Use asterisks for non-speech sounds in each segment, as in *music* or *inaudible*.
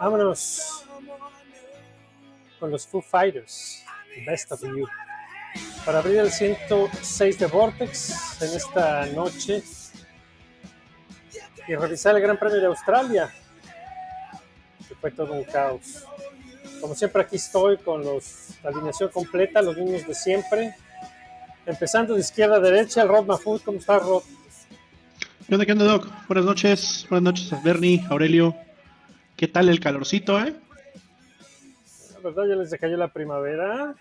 Vámonos con los Foo Fighters, Best of You. Para abrir el 106 de Vortex en esta noche y revisar el Gran Premio de Australia, que fue todo un caos. Como siempre aquí estoy con los, la alineación completa, los mismos de siempre. Empezando de izquierda a derecha, Rod Mahfoud, ¿cómo está Rod? ¿Qué onda, qué onda, Doc? Buenas noches, buenas noches a Bernie, Aurelio. ¿Qué tal el calorcito, eh? La verdad ya les cayó la primavera.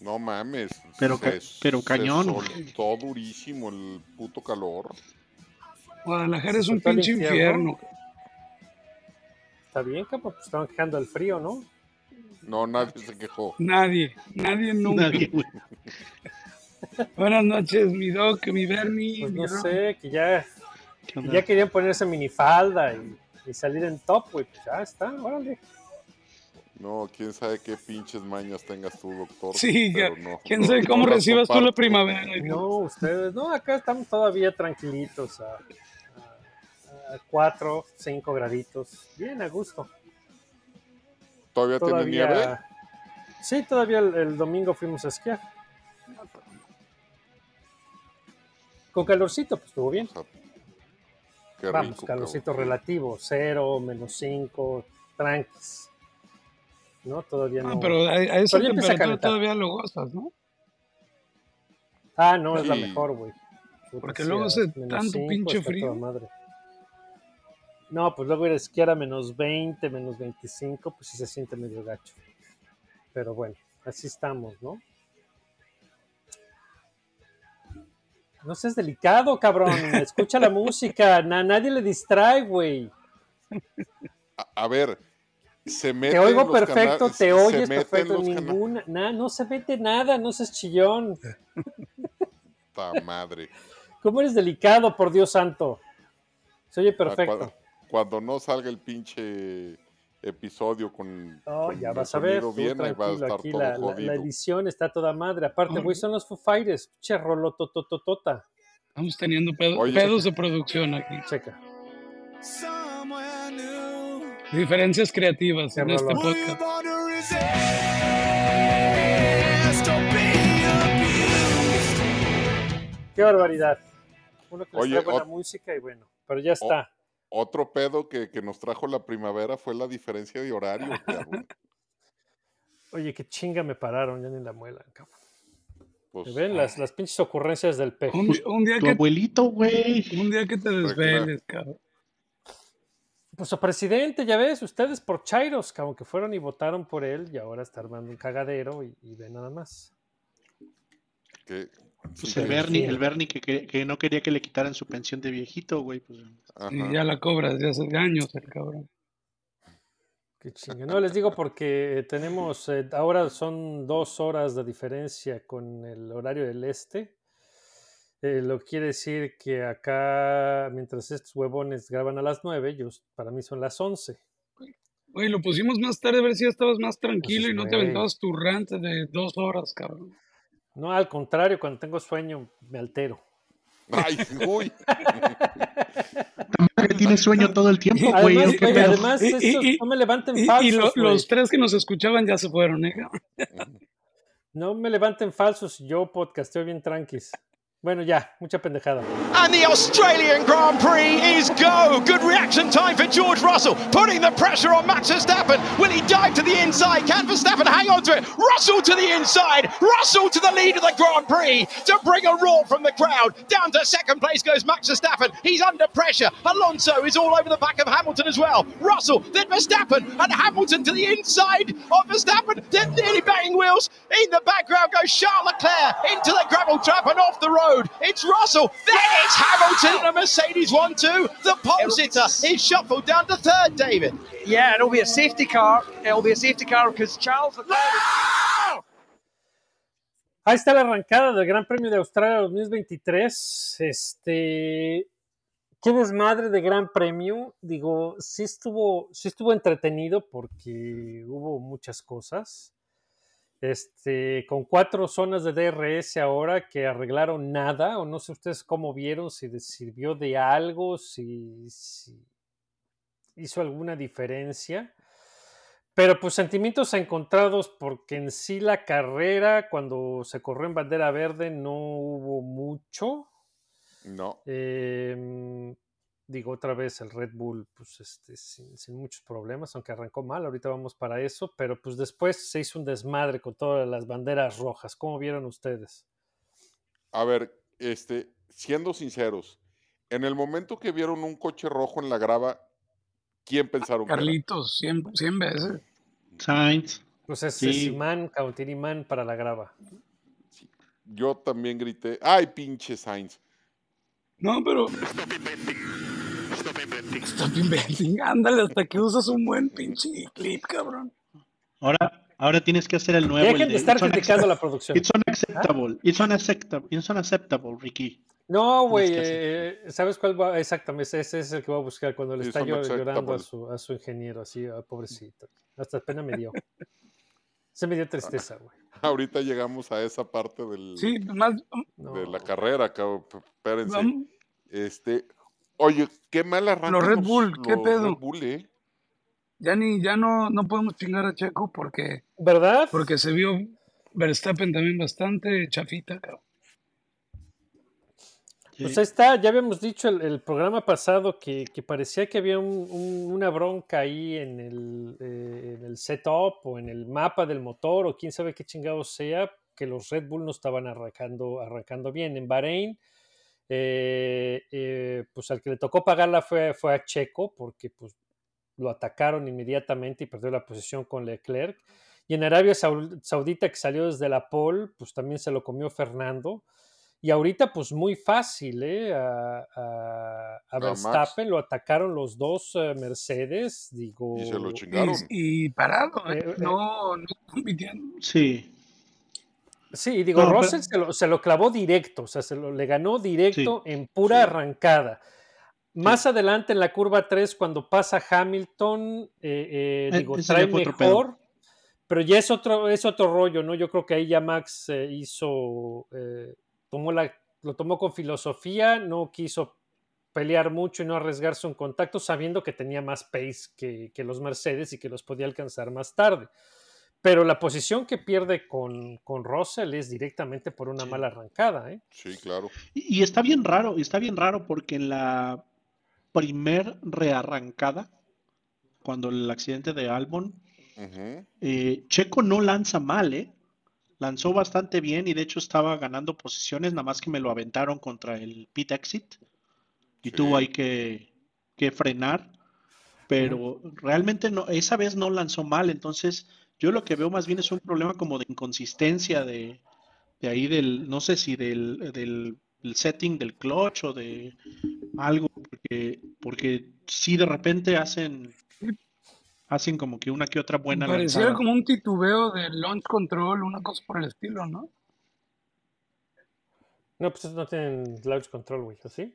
No mames. Pero ca- pero cañón, Soltó durísimo el puto calor. Guadalajara es un el pinche infierno. infierno. Está bien, cabrón, pues estaban quejando del frío, ¿no? No, nadie se quejó. Nadie, nadie nunca. Nadie, güey. Buenas noches, mi Doc, mi Bernie. Pues no sé, que ya, ya querían ponerse minifalda y, y salir en top, güey. Pues ya está, órale. No, quién sabe qué pinches mañas tengas tú, doctor. Sí, pero no. quién no- sabe cómo no recibas tú la primavera. No, ustedes, no, acá estamos todavía tranquilitos a, a, 4, 5 graditos. Bien, a gusto. ¿Todavía, tiene nieve? Todavía, sí, todavía el, el domingo fuimos a esquiar. Con calorcito, pues estuvo bien. O sea, qué Vamos, rico, calorcito cabrón. relativo, 0, menos 5, tranquis. No, todavía no. Ah, pero a, a esa temperatura todavía lo gozas, ¿no? Ah, no, es la mejor, güey. Porque luego hace menos tanto cinco pinche frío. madre. No, pues luego ir a esquiar a menos 20, menos 25, pues sí se siente medio gacho. Pero bueno, así estamos, ¿no? No seas delicado, cabrón. Escucha la música. Na- nadie le distrae, güey. A, a ver, se mete Te oigo los perfecto, canales- te oyes perfecto. Ninguna. na- no se mete nada, no seas chillón. Ta madre. ¿Cómo eres delicado, por Dios santo? Se oye Ah, perfecto. Cuando, cuando no salga el pinche episodio con, No, con ya vas a ver, tú bien, ahí va a tranquilo, estar aquí todo la, la- edición está toda madre. Aparte, güey, son los Foo Fighters, pinche rolotototota. Estamos teniendo pedo- Oye. pedos de producción aquí. Checa. Diferencias creativas en este podcast. Qué barbaridad. Uno que les Oye, trae buena música y bueno, pero ya está. Otro pedo que, que nos trajo la primavera fue la diferencia de horario, cabrón. *laughs* Oye, qué chinga me pararon, ya ni la muela, cabrón. Pues, ¿Me ven las, las pinches ocurrencias del peje? Un, un día Tu que, abuelito, güey. un día que te desveles, cabrón. Pues su presidente, ya ves, ustedes por Chairos, cabrón, que fueron y votaron por él y ahora está armando un cagadero y, y ve nada más. que- Pues el Bernie, el Bernie que, que, que no quería que le quitaran su pensión de viejito, güey. Pues. Y ya la cobras de hace años el cabrón. Qué chinga. No, les digo porque tenemos, eh, ahora son dos horas de diferencia con el horario del este. Eh, lo que quiere decir que acá, mientras estos huevones graban a las 9, yo, para mí son las 11. Oye, lo pusimos más tarde a ver si ya estabas más tranquilo y no te güey. aventabas tu rant de dos horas, cabrón. No, al contrario, cuando tengo sueño me altero. Ay, uy. madre, tienes sueño todo el tiempo, güey. Además, además Y- estos y- y- no me levanten Y, falsos. y lo- los tres que nos escuchaban ya se fueron, ¿eh? No me levanten falsos, yo podcasteo bien tranquis. Bueno, ya, mucha pendejada. And the Australian Grand Prix is go. Good reaction time for George Russell, putting the pressure on Max Verstappen. Will he dive to the inside? Can Verstappen hang on to it? Russell to the inside. Russell to the lead of the Grand Prix to bring a roar from the crowd. Down to second place goes Max Verstappen. He's under pressure. Alonso is all over the back of Hamilton as well. Russell, then Verstappen, and Hamilton to the inside of Verstappen. Then nearly banging wheels. In the background goes Charles Leclerc into the gravel trap and off the road. It's Russell. Then it's Hamilton and a Mercedes 1 2. The pole sitter is shuffled down to third, David. Yeah, it'll be a safety car. It'll be a safety car because Charles. Ahí está la arrancada del Gran Premio de Australia 2023. Este. Qué desmadre de Gran Premio. Digo, sí estuvo, sí estuvo entretenido porque hubo muchas cosas. Este, con cuatro zonas de DRS ahora que arreglaron nada, o no sé ustedes cómo vieron, si les sirvió de algo, si, si hizo alguna diferencia. Pero pues sentimientos encontrados porque en sí la carrera, cuando se corrió en bandera verde, no hubo mucho. No. Em, digo otra vez el Red Bull, pues este, sin, sin muchos problemas, aunque arrancó mal, ahorita vamos para eso, pero pues después se hizo un desmadre con todas las banderas rojas. ¿Cómo vieron ustedes? A ver, este, siendo sinceros, en el momento que vieron un coche rojo en la grava, ¿quién pensaron que era? Carlitos, 100, 100 veces. Sainz. Pues es Sí. Simán, Cautinimán para la grava. Yo también grité, ¡ay, pinche Sainz! No, pero. Stop inventing. Ándale, hasta que usas un buen pinche clip, cabrón. Ahora, ahora tienes que hacer el nuevo. Dejen de estar criticando la producción. It's unacceptable. It's unacceptable. It's unacceptable, Ricky. No, güey, eh, ¿sabes cuál va? Exactamente, ese es el que voy a buscar cuando le está llorando a su, a su ingeniero, así, ah, pobrecito. Hasta pena me dio. Se me dio tristeza, güey. *laughs* Ahorita llegamos a esa parte del, Sí, más. No. de la carrera, cabrón. Espérense. Este, oye, qué mal arrancan Los Red Bull, ¿qué los pedo? Red Bull, ¿eh? Ya ni, ya no, no podemos chingar a Checo porque, ¿Verdad? porque se vio Verstappen también bastante chafita, cabrón. Sí. Pues ahí está, ya habíamos dicho el, el programa pasado que, que parecía que había un- un- una bronca ahí en el, eh, en el setup o en el mapa del motor o quién sabe qué chingado sea, que los Red Bull no estaban arrancando, arrancando bien. En Bahrein, eh, eh, pues al que le tocó pagarla fue, fue a Checo porque pues lo atacaron inmediatamente y perdió la posición con Leclerc. Y en Arabia Sau- Saudita, que salió desde la pole, pues también se lo comió Fernando. Y ahorita, pues muy fácil, ¿eh? A, a- a Max. Verstappen lo atacaron los dos eh, Mercedes, digo. Y se lo Y, chingaron. y parado, ¿eh? Eh, eh. no, no compitiendo. Sí. Sí, digo, No, pero- se, lo, se lo clavó directo, o sea, se lo, le ganó directo en pura Sí. arrancada. Más adelante en la curva 3, cuando pasa Hamilton, eh, eh, Eh, digo, trae mejor, pero ya es otro, es otro rollo, ¿no? Yo creo que ahí ya Max hizo, tomó la, lo tomó con filosofía, no quiso pelear mucho y no arriesgarse un contacto, sabiendo que tenía más pace que, que los Mercedes y que los podía alcanzar más tarde. Pero la posición que pierde con, con Russell es directamente por una Sí. mala arrancada, ¿eh? Sí, claro. Y, y está bien raro, está bien raro porque en la primer rearrancada, cuando el accidente de Albon, eh, Checo no lanza mal, ¿eh? Lanzó bastante bien y de hecho estaba ganando posiciones, nada más que me lo aventaron contra el pit exit y Sí. tuvo ahí que, que frenar, pero realmente no, esa vez no lanzó mal, entonces yo lo que veo más bien es un problema como de inconsistencia de, de ahí del, no sé si del, del, del setting del clutch o de algo, porque, porque sí de repente hacen, hacen como que una que otra buena Pareciera lanzada. como un titubeo de launch control, una cosa por el estilo, ¿no? No, pues no tienen launch control, güey, ¿o sí?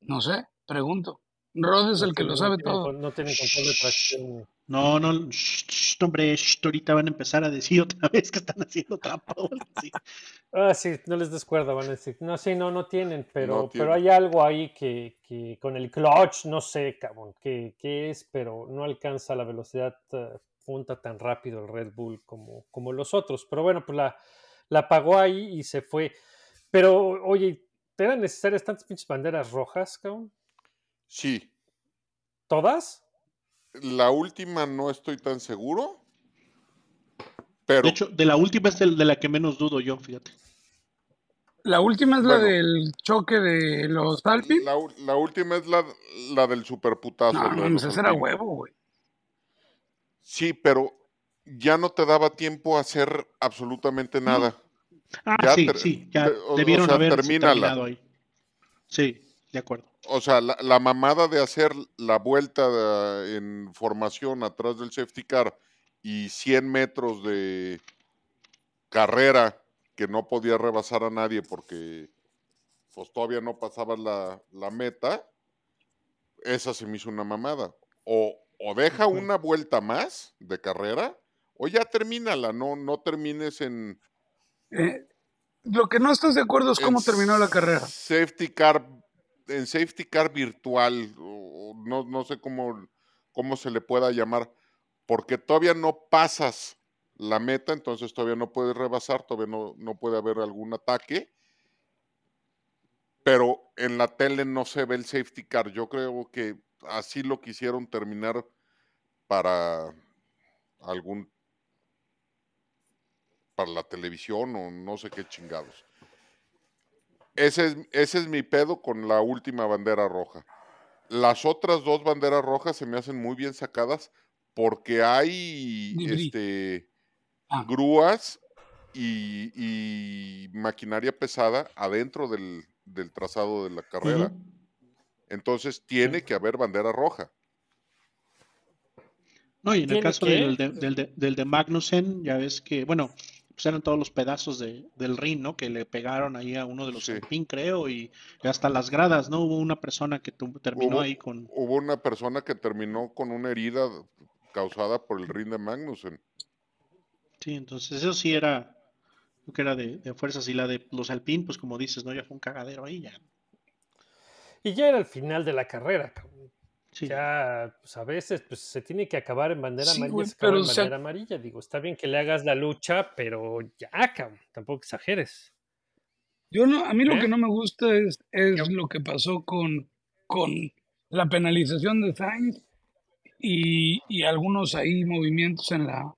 No sé, pregunto. Rod es el que lo sabe todo. No tienen control de tracción. No, no, shh, shh, hombre, ahorita van a empezar a decir otra *laughs* vez que están haciendo trampa. Ah, sí, no les des cuerda, van a decir. No, sí, no, no tienen, pero, No pero hay algo ahí que, que con el clutch, no sé, cabrón, qué, qué es, pero no alcanza la velocidad eh, punta tan rápido el Red Bull como, como los otros. Pero bueno, pues la, la pagó ahí y se fue. Pero, oye, ¿eran necesarias tantas pinches banderas rojas, cabrón? Sí. ¿Todas? La última no estoy tan seguro. Pero De hecho, de la última es de, de la que menos dudo yo, fíjate. La última es la Bueno. del choque de los Alpine. la, última es la, la del superputazo. No, los ese era huevo, güey. Sí, pero ya no te daba tiempo a hacer absolutamente nada. Ah, Ya sí, sí, ya te- o- o debieron sea, haber terminado ahí. Sí, de acuerdo. O sea, la, la mamada de hacer la vuelta de- en formación atrás del safety car y 100 metros de carrera que no podía rebasar a nadie porque pues todavía no pasaba la, la meta, esa se me hizo una mamada. O, o deja una vuelta más de carrera o ya termínala, no, no termines en, Eh, lo que no estás de acuerdo es cómo terminó la carrera. Safety car, en safety car virtual, o- no, no sé cómo, cómo se le pueda llamar, porque todavía no pasas la meta, entonces todavía no puedes rebasar, todavía no, no puede haber algún ataque. Pero en la tele no se ve el safety car. Yo creo que así lo quisieron terminar para algún para la televisión o no sé qué chingados. Ese es, ese es mi pedo con la última bandera roja. Las otras dos banderas rojas se me hacen muy bien sacadas porque hay este, Ah. grúas y, y maquinaria pesada adentro del, del trazado de la carrera. Entonces tiene que haber bandera roja. No, y en el ¿Tiene caso qué? del de, del, de, del de Magnussen, ya ves que, bueno, pues eran todos los pedazos de, del ring, ¿no? Que le pegaron ahí a uno de los Sí. Creo, y, hasta las gradas, ¿no? Hubo una persona que tu- terminó Hubo- ahí con... Hubo una persona que terminó con una herida causada por el ring de Magnussen. Sí, entonces eso sí era, creo que era de, de fuerzas, y la de los Alpine, pues como dices, ¿no? Ya fue un cagadero ahí, ya. Y ya era el final de la carrera, cabrón. Sí. Ya, pues a veces pues, se tiene que acabar en bandera Sí, amarilla, güey, se acaba pero en bandera amarilla. Digo, está bien que le hagas la lucha, pero ya, cabrón, tampoco exageres. Yo no, a mí lo ¿Eh? que no me gusta es, es lo que pasó con, con la penalización de Sainz y, y algunos ahí movimientos en la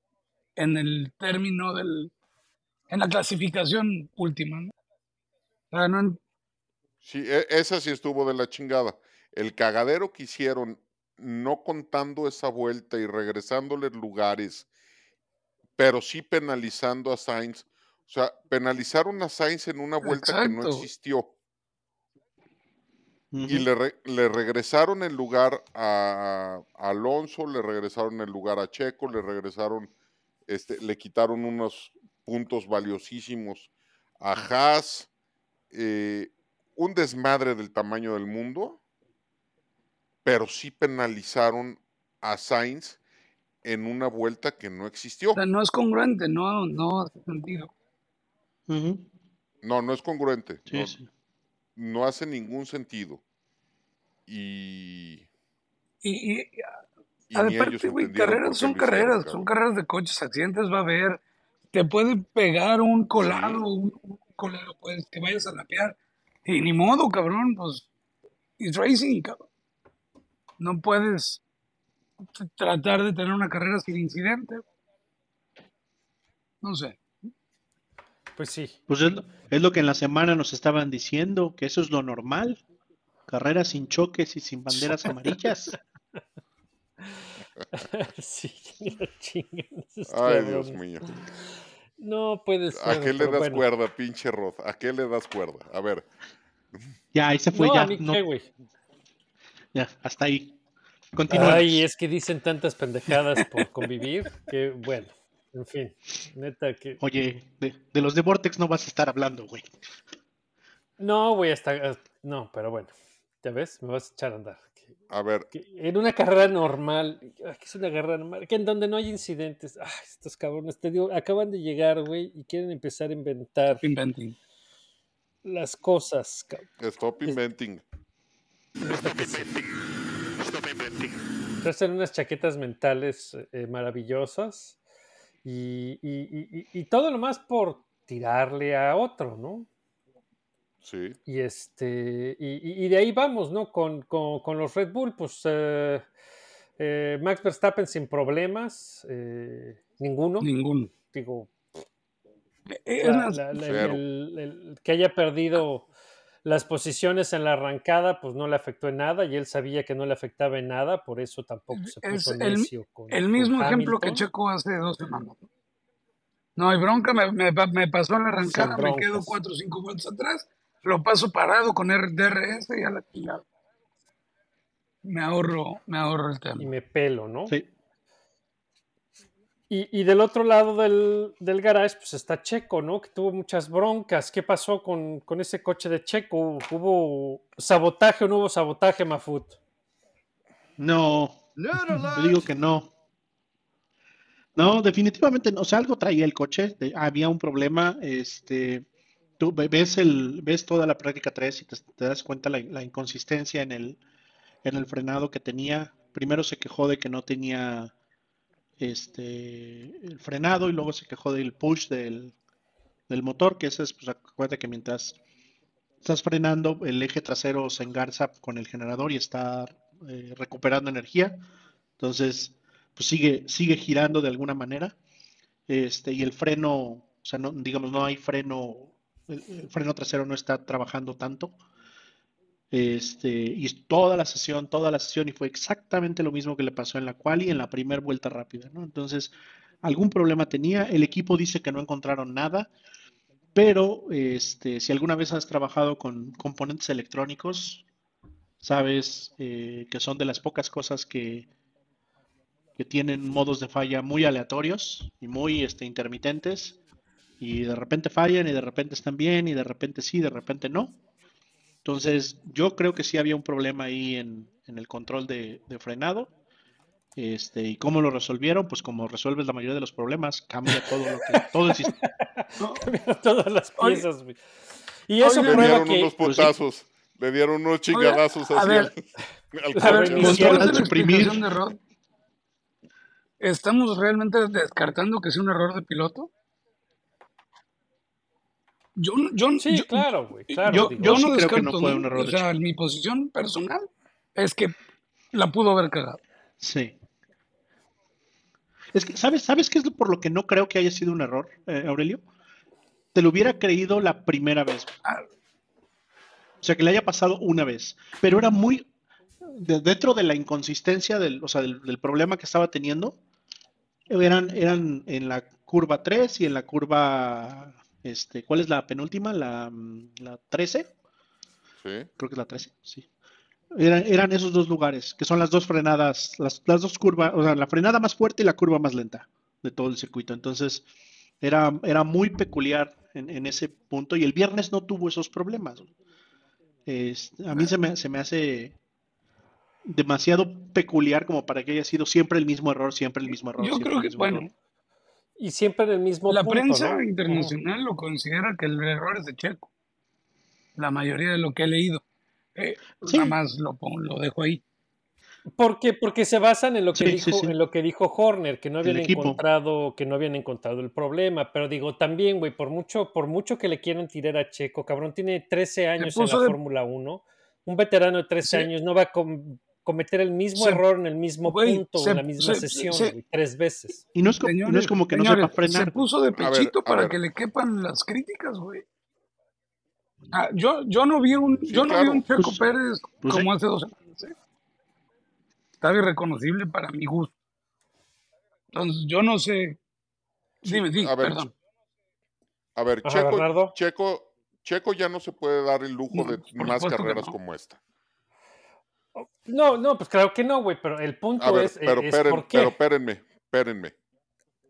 en el término del en la clasificación última, ¿no? O sea, no en- Sí, e- esa sí estuvo de la chingada. El cagadero que hicieron, no contando esa vuelta y regresándole lugares, pero sí penalizando a Sainz. O sea, penalizaron a Sainz en una vuelta que no existió. Y le, re- le regresaron el lugar a, a Alonso, le regresaron el lugar a Checo, le regresaron, este, le quitaron unos puntos valiosísimos a Haas. eh, un desmadre del tamaño del mundo, pero sí penalizaron a Sainz en una vuelta que no existió. o sea, no es congruente, no, no hace sentido. No, no es congruente. Sí, no, sí. no hace ningún sentido. Y, Y, y, y aparte, güey, carreras son hicieron, carreras, son carreras de coches, accidentes va a haber, te puede pegar un colado, un, un colado, pues que vayas a lapear, y ni modo, cabrón, pues, it's racing, cabrón. No puedes tratar de tener una carrera sin incidente. No sé. Pues sí. Pues es lo, es lo que en la semana nos estaban diciendo, que eso es lo normal. Carreras sin choques y sin banderas amarillas. *laughs* sí, *laughs* chingan Ay, Dios mío. No puede ¿A ser. qué le das bueno. cuerda, pinche Rod? ¿A qué le das cuerda? A ver, Ya, ahí se fue, No, ya, a mí no. Ya, hasta ahí. Continuamos. Ay, es que dicen tantas pendejadas por convivir que, bueno, en fin, neta que... Oye, de, de los de Vortex no vas a estar hablando, güey. No, güey, hasta... No, pero bueno, ya ves, me vas a echar a andar. Que- a ver, que en una carrera normal, que es una carrera normal, que en donde no hay incidentes, ay, estos cabrones, te digo, acaban de llegar, güey, y quieren empezar a inventar Inventing. las cosas, cabrón. stop inventing. Hacen unas chaquetas mentales eh, maravillosas y, y- y- todo lo más por tirarle a otro, ¿no? Sí. Y este, y, de ahí vamos, ¿no? Con, con- con los Red Bull, pues eh, eh, Max Verstappen sin problemas, eh, ninguno. Ninguno. Digo, Es la- más, la- la- el- Cero. el- el- que haya perdido las posiciones en la arrancada, pues no le afectó en nada y él sabía que no le afectaba en nada, por eso tampoco se Es puso el- necio con el con mismo ejemplo que. Checo hace dos semanas. No hay bronca, me, me pa- me pasó en la arrancada, me quedo cuatro o cinco vueltas atrás, lo paso parado con R- DRS y a la chingada. Me ahorro, me ahorro el y tema. me pelo, ¿no? Sí. Y, y del otro lado del, del garage, pues está Checo, ¿no? Que tuvo muchas broncas. ¿Qué pasó con, con ese coche de Checo? ¿Hubo sabotaje o no hubo sabotaje, Mafut? No, te *laughs* digo que no. No, definitivamente no. O sea, algo traía el coche. de- había un problema. Este, tú ve- ves el, ves toda la práctica 3 y te, te das cuenta la, la inconsistencia en el, en el frenado que tenía. Primero se quejó de que no tenía este el frenado y luego se quejó del push del, del motor, que ese es, pues acuérdate que mientras estás frenando, el eje trasero se engarza con el generador y está eh, recuperando energía. Entonces, pues sigue, sigue girando de alguna manera. Este, y el freno, o sea, no, digamos, no hay freno, el, el freno trasero no está trabajando tanto. Este, y toda la sesión, toda la sesión, y fue exactamente lo mismo que le pasó en la quali en la primera vuelta rápida, ¿no? Entonces, algún problema tenía. El equipo dice que no encontraron nada, pero este, si alguna vez has trabajado con componentes electrónicos, sabes eh, que son de las pocas cosas que, que tienen modos de falla muy aleatorios y muy este, intermitentes, y de repente fallan, y de repente están bien, y de repente sí, de repente no. Entonces, yo creo que sí había un problema ahí en, en el control de, de frenado. Este, ¿y cómo lo resolvieron? Pues como resuelves la mayoría de los problemas, cambia todo lo que, todo el sistema. *laughs* Cambiaron todas las Oye, piezas, güey. Y eso oye, Le prueba dieron que unos putazos. Le dieron unos chingadazos a así ver, al, al Control, la suprimir. de Rod, ¿estamos realmente descartando que sea un error de piloto? Yo, no- yo, Sí, yo, claro, güey, claro. yo- digo, no creo que no descarto, fue un error O sea, Checo. mi posición personal es que la pudo haber cagado. Sí. Es que, ¿sabes, ¿sabes qué es por lo que no creo que haya sido un error, eh, Aurelio? Te lo hubiera creído la primera vez. Ah, O sea, que le haya pasado una vez. Pero era muy. de- dentro de la inconsistencia del, o sea, del, del problema que estaba teniendo, eran, eran en la curva 3 y en la curva. Este, ¿Cuál es la penúltima? La, mm, la 13. Sí. Creo que es la 13, sí. Eran, eran esos dos lugares, que son las dos frenadas, las, las dos curvas, o sea, la frenada más fuerte y la curva más lenta de todo el circuito. Entonces, era, era muy peculiar en, en ese punto y el viernes no tuvo esos problemas. Es- a mí se me, se me hace demasiado peculiar como para que haya sido siempre el mismo error, siempre el mismo error. Yo siempre creo el que, mismo bueno, error. Y siempre en el mismo la punto, prensa ¿no? internacional lo considera que el error es de Checo. La mayoría de lo que he leído. Eh, Sí. Nada más lo, pongo- lo dejo ahí. ¿Por qué? Porque se basan en lo que Sí, dijo, sí, sí. en lo que dijo Horner, que no habían encontrado, que no habían encontrado el problema. Pero digo, también, güey, por mucho, por mucho que le quieran tirar a Checo, cabrón, tiene 13 años en la de- Fórmula 1. Un veterano de 13 Se- años no va a com- cometer el mismo se- error en el mismo güey, punto, se- en la misma se- sesión, güey, tres veces. Y no es, co- y no es como que no sepa frenar. Se puso de ver, pechito para que le quepan las críticas, güey. Ah, yo, yo no vi un, Sí, yo no vi un Checo Pues- Pérez pues como sí. hace dos semanas. ¿eh? Estaba irreconocible para mi gusto. Entonces, yo no sé. Dime, dime, a ver, perdón. A ver, Checo. Checo, Checo ya no se puede dar el lujo No, de por más carreras no. como esta. No, no, pues claro que no, güey, pero el punto A ver, es, eh, pero, es por qué. pero espérenme, espérenme.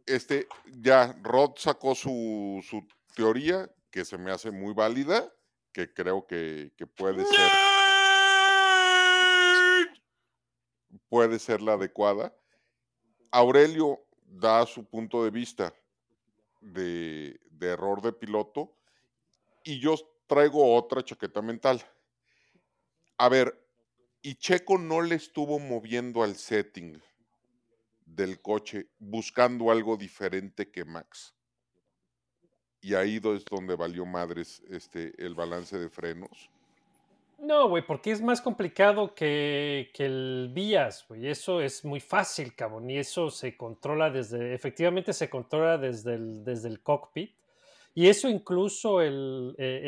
Este, ya Rod sacó su, su teoría, que se me hace muy válida, que creo que, que puede ser. Puede ser la adecuada. Aurelio da su punto de vista de, de error de piloto y yo traigo otra chaqueta mental. A ver, y Checo no le estuvo moviendo al setting del coche buscando algo diferente que Max. y ahí es donde valió madres este, el balance de frenos. No, güey, porque es más complicado que, el vías, güey. Eso es muy fácil, cabrón. Y eso se controla desde, efectivamente se controla desde el, desde el cockpit. Y eso incluso el, eh,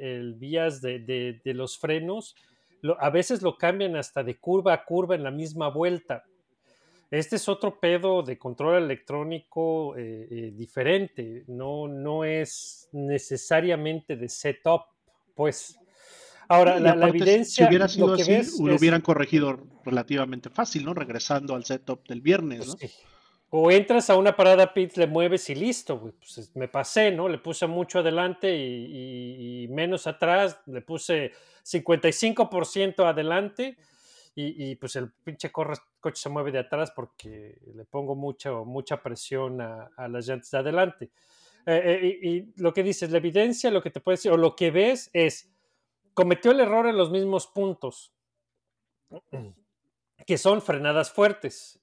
eh, el de, de- de los frenos, lo- a veces lo cambian hasta de curva a curva en la misma vuelta. Este es otro pedo de control electrónico eh, eh, diferente. No, no es necesariamente de setup, pues. Ahora, la, evidencia, si hubiera sido lo que así, lo es- hubieran corregido relativamente fácil, ¿no? Regresando al setup del viernes, ¿no? Sí. O entras a una parada pit, le mueves y listo. Pues es- me pasé, ¿no? Le puse mucho adelante y, menos atrás. Le puse 55% adelante y, pues el pinche corre- coche se mueve de atrás porque le pongo mucha, mucha presión a, las llantas de adelante. Eh, eh, y, y lo que dices, la evidencia, lo que te puede decir, o lo que ves es, cometió el error en los mismos puntos, que son frenadas fuertes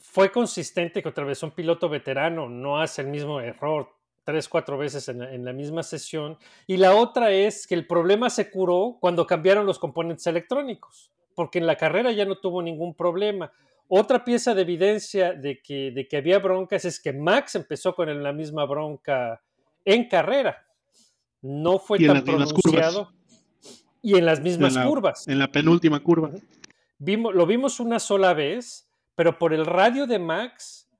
fue consistente que otra vez un piloto veterano no hace el mismo error tres, cuatro veces en la, en la misma sesión. Y la otra es que el problema se curó cuando cambiaron los componentes electrónicos, porque en la carrera ya no tuvo ningún problema. Otra pieza de evidencia de que, de que había broncas es que Max empezó con la misma bronca en carrera. No fue tan pronunciado. Y en las mismas en la, curvas. En la penúltima curva. Vimos, lo vimos una sola vez, pero por el radio de Max,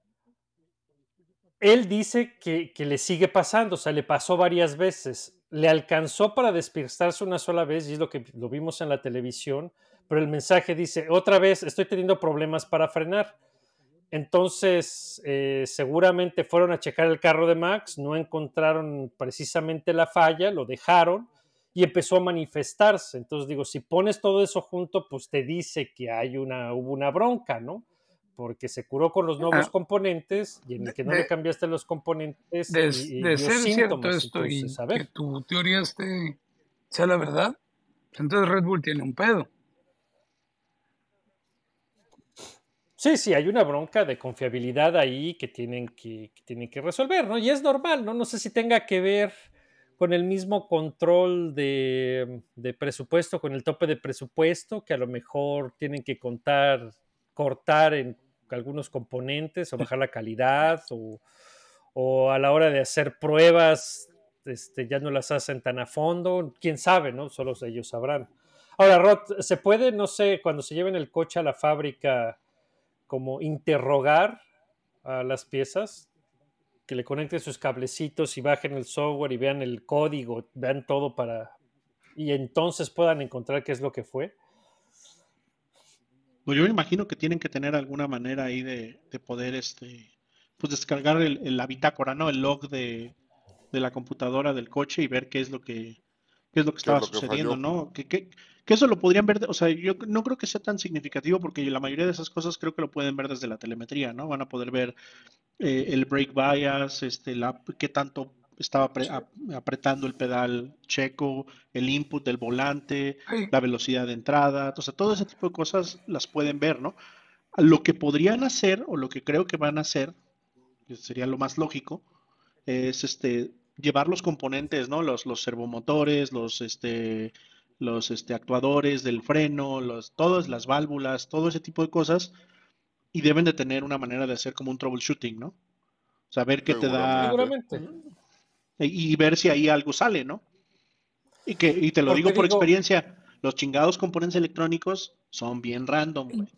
él dice que, le sigue pasando, o sea, le pasó varias veces. Le alcanzó para despistarse una sola vez, y es lo que lo vimos en la televisión, pero el mensaje dice, otra vez, estoy teniendo problemas para frenar. Entonces, eh, seguramente fueron a checar el carro de Max, no encontraron precisamente la falla, lo dejaron y empezó a manifestarse. Entonces digo, si pones todo eso junto, pues te dice que hay una, hubo una bronca, ¿no? Porque se curó con los nuevos Ah. componentes y en el que no De- le cambiaste los componentes De, y, y de ser cierto síntomas. esto y Entonces, a que tu teoría esté, sea la verdad, entonces Red Bull tiene un pedo. Sí, sí, hay una bronca de confiabilidad ahí que tienen que, que tienen que resolver, ¿no? Y es normal, ¿no? No sé si tenga que ver con el mismo control de, de presupuesto, con el tope de presupuesto, que a lo mejor tienen que contar, cortar en algunos componentes o bajar la calidad o, o a la hora de hacer pruebas este, ya no las hacen tan a fondo, quién sabe, ¿no? Solo ellos sabrán. Ahora, Rod, ¿se puede, no sé, cuando se lleven el coche a la fábrica, como interrogar a las piezas? Que le conecten sus cablecitos y bajen el software y vean el código, vean todo para... y entonces puedan encontrar qué es lo que fue. Pues yo me imagino que tienen que tener alguna manera ahí de, de poder este, pues descargar el, el- la bitácora, ¿no? El log de, de la computadora del coche y ver qué es lo que, qué es lo que ¿Qué es estaba lo que sucediendo, falló? ¿no? Que, que- que eso lo podrían ver, o sea, yo no creo que sea tan significativo porque la mayoría de esas cosas creo que lo pueden ver desde la telemetría, ¿no? Van a poder ver eh, el brake bias, este, la, qué tanto estaba apre- ap- apretando el pedal checo, el input del volante, la velocidad de entrada, o sea, todo ese tipo de cosas las pueden ver, ¿no? Lo que podrían hacer, o lo que creo que van a hacer, que sería lo más lógico, es este llevar los componentes, ¿no? Los, los servomotores, los este, los este, actuadores del freno, los, todas las válvulas, todo ese tipo de cosas, y deben de tener una manera de hacer como un troubleshooting, ¿no? Saber qué te da Seguramente. Y, y ver si ahí algo sale, ¿no? Y que, y te lo digo por digo- experiencia, los chingados componentes electrónicos son bien random, güey.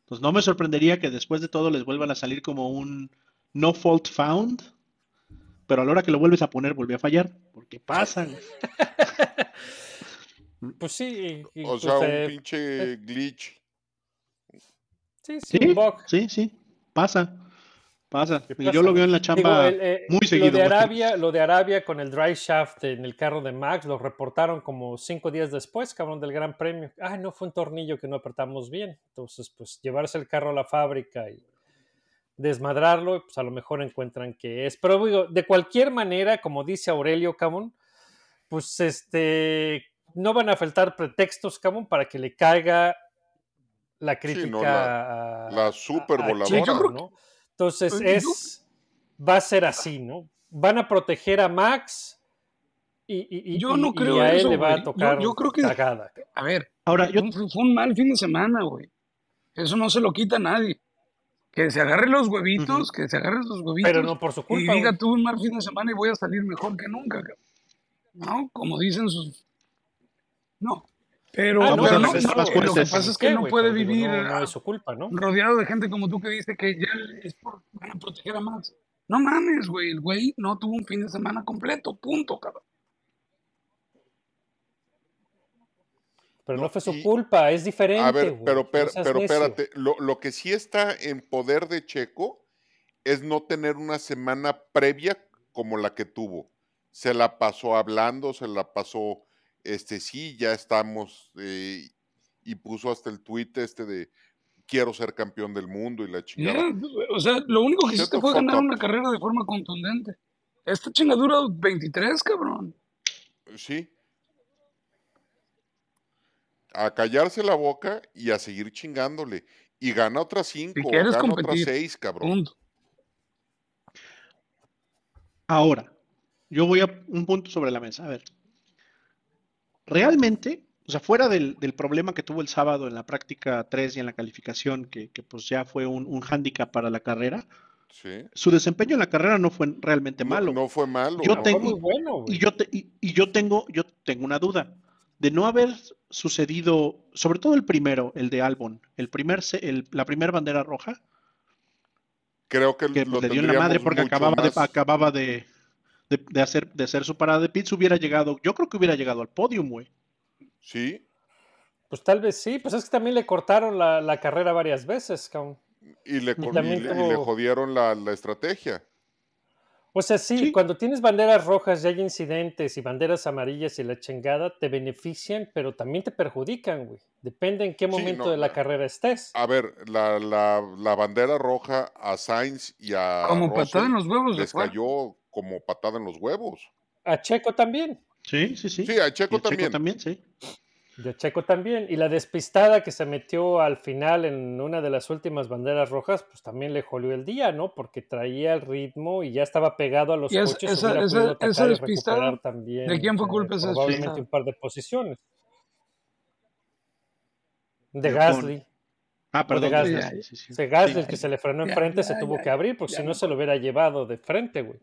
Entonces no me sorprendería que después de todo les vuelvan a salir como un no fault found, pero a la hora que lo vuelves a poner vuelve a fallar, porque pasan. *laughs* Pues sí. y- y, O pues, sea, eh, un pinche glitch. sí, sí, Sí, un bug. sí, sí, pasa, pasa. ¿Qué Yo lo veo en la Digo, chamba el, eh, muy Lo seguido. de güey. Arabia, lo de Arabia con el dry shaft en el carro de Max lo reportaron como cinco días después, cabrón, del Gran Premio. Ah, no fue un tornillo que no apretamos bien. Entonces, pues llevarse el carro a la fábrica y desmadrarlo, pues a lo mejor encuentran que es. Pero digo, de cualquier manera, como dice Aurelio, cabrón, pues este no van a faltar pretextos, cabrón, para que le caiga la crítica no, la- a- la super a voladora. ¿no? Entonces Yo- es va a ser así, ¿no? van a proteger a Max y, y- y- Yo y- no y creo a él eso, le va a Yo- tocar yo creo que- cagada. A ver, Ahora, yo, fue, un mal fin de semana, güey. Eso no se lo quita a nadie. Que se agarre los huevitos, que se agarre los huevitos. Pero no por su y culpa. diga, güey. tuve un mal fin de semana y voy a salir mejor que nunca. cabrón. No, como dicen sus... No. Pero, Ah, no, pero pero no, pues no, es- lo que pasa es que ¿Qué, no puede vivir No, no es su culpa, ¿no? rodeado de gente como tú que dice que ya es por, van a proteger a Max. No mames, güey. El güey no tuvo un fin de semana completo. Punto, cabrón. Pero no, No, fue su y- culpa, es diferente. A ver, pero, No pero, espérate, lo, lo que sí está en poder de Checo es no tener una semana previa como la que tuvo. Se la pasó hablando, se la pasó, este, sí, ya estamos, eh, y puso hasta el tuit este de quiero ser campeón del mundo y la chingada. o sea, lo único que hiciste fue ganar up. una carrera de forma contundente. Esta chingadura 23, cabrón. Sí. A callarse la boca y a seguir chingándole. Y gana otras cinco, quieres gana otras competir, seis, cabrón. Punto. ahora, yo voy a un punto sobre la mesa. A ver, realmente, o sea, fuera del, del problema que tuvo el sábado en la práctica 3 y en la calificación, que, que pues ya fue un, un hándicap para la carrera, Sí. su desempeño en la carrera no fue realmente No- malo. No, fue malo. Yo no. Fue tengo- muy bueno. Y yo, te- y, y yo tengo, yo tengo una duda. De no haber sucedido, sobre todo el primero, el de Albon, el primer, se- el- la primera bandera roja, Creo que, que lo pues, le dio en la madre porque acababa, de, acababa de, de- de hacer, de hacer su parada de pits, hubiera llegado, yo creo que hubiera llegado al podium, güey. Sí, Pues tal vez sí, pues es que también le cortaron la, la carrera varias veces, cabrón. y le, y y le jodieron la, la estrategia. O sea, sí, Sí. cuando tienes banderas rojas y hay incidentes y banderas amarillas y la chingada, te benefician, pero también te perjudican, güey. Depende en qué Sí, momento no, de la la- carrera estés. A ver, la, la, la bandera roja a Sainz y a Como Russell patada en los huevos le les fue. cayó como patada en los huevos. A Checo también. Sí, sí, sí. Sí, a Y Checo a también. también, sí. Y a Checo también. Y la despistada que se metió al final en una de las últimas banderas rojas, pues también le jolió el día, ¿no? Porque traía el ritmo y ya estaba pegado a los Y es- coches. esa- hubiera esa- podido esa despistada, recuperar también, ¿de quién fue eh, culpa esa Probablemente un par de posiciones. De De Gasly. Ah, perdón. De Gasly, sí, sí. Ese Gasly, que se le frenó enfrente, ya, se tuvo ya, que abrir, porque ya si no se lo hubiera llevado de frente, güey.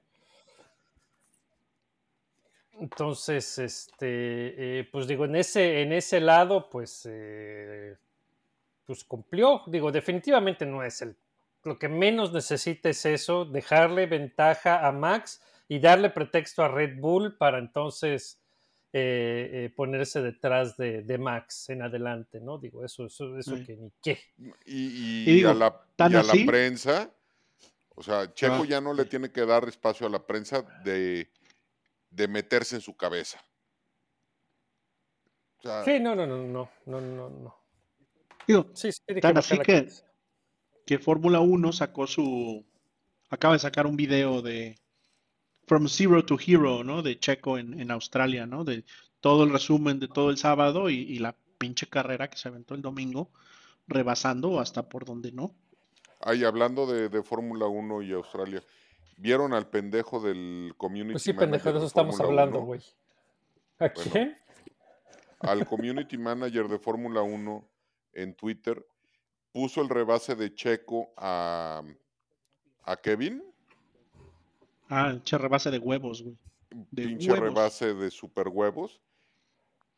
Entonces, este, eh, pues digo, en ese, en ese lado, pues, eh, pues cumplió. Digo, definitivamente no es el. Lo que menos necesita es eso, dejarle ventaja a Max y darle pretexto a Red Bull para entonces eh, eh, ponerse detrás de, de Max en adelante, ¿no? Digo, eso, eso, eso Sí. que ni qué. Y, y Y digo, a la, y a la prensa, o sea, Checo Ah. ya no le tiene que dar espacio a la prensa de, de meterse en su cabeza. O sea, Sí, no, no, no, no, no, no, no. Digo, Sí, sí, Tan así que- que Fórmula 1 sacó su. Acaba de sacar un video de From Zero to Hero, ¿no? De Checo en, en Australia, ¿no? De todo el resumen de todo el sábado y, y la pinche carrera que se aventó el domingo, rebasando hasta por donde no. Ay, hablando de, de Fórmula 1 y Australia, ¿vieron al pendejo del community Pues sí, manager pendejo, de eso estamos Fórmula hablando, 1? güey. ¿A Bueno. quién? Al *laughs* community manager de Fórmula 1 en Twitter puso el rebase de Checo a, a Kevin, Ah, pinche rebase de huevos, güey. De pinche huevos. rebase de super huevos.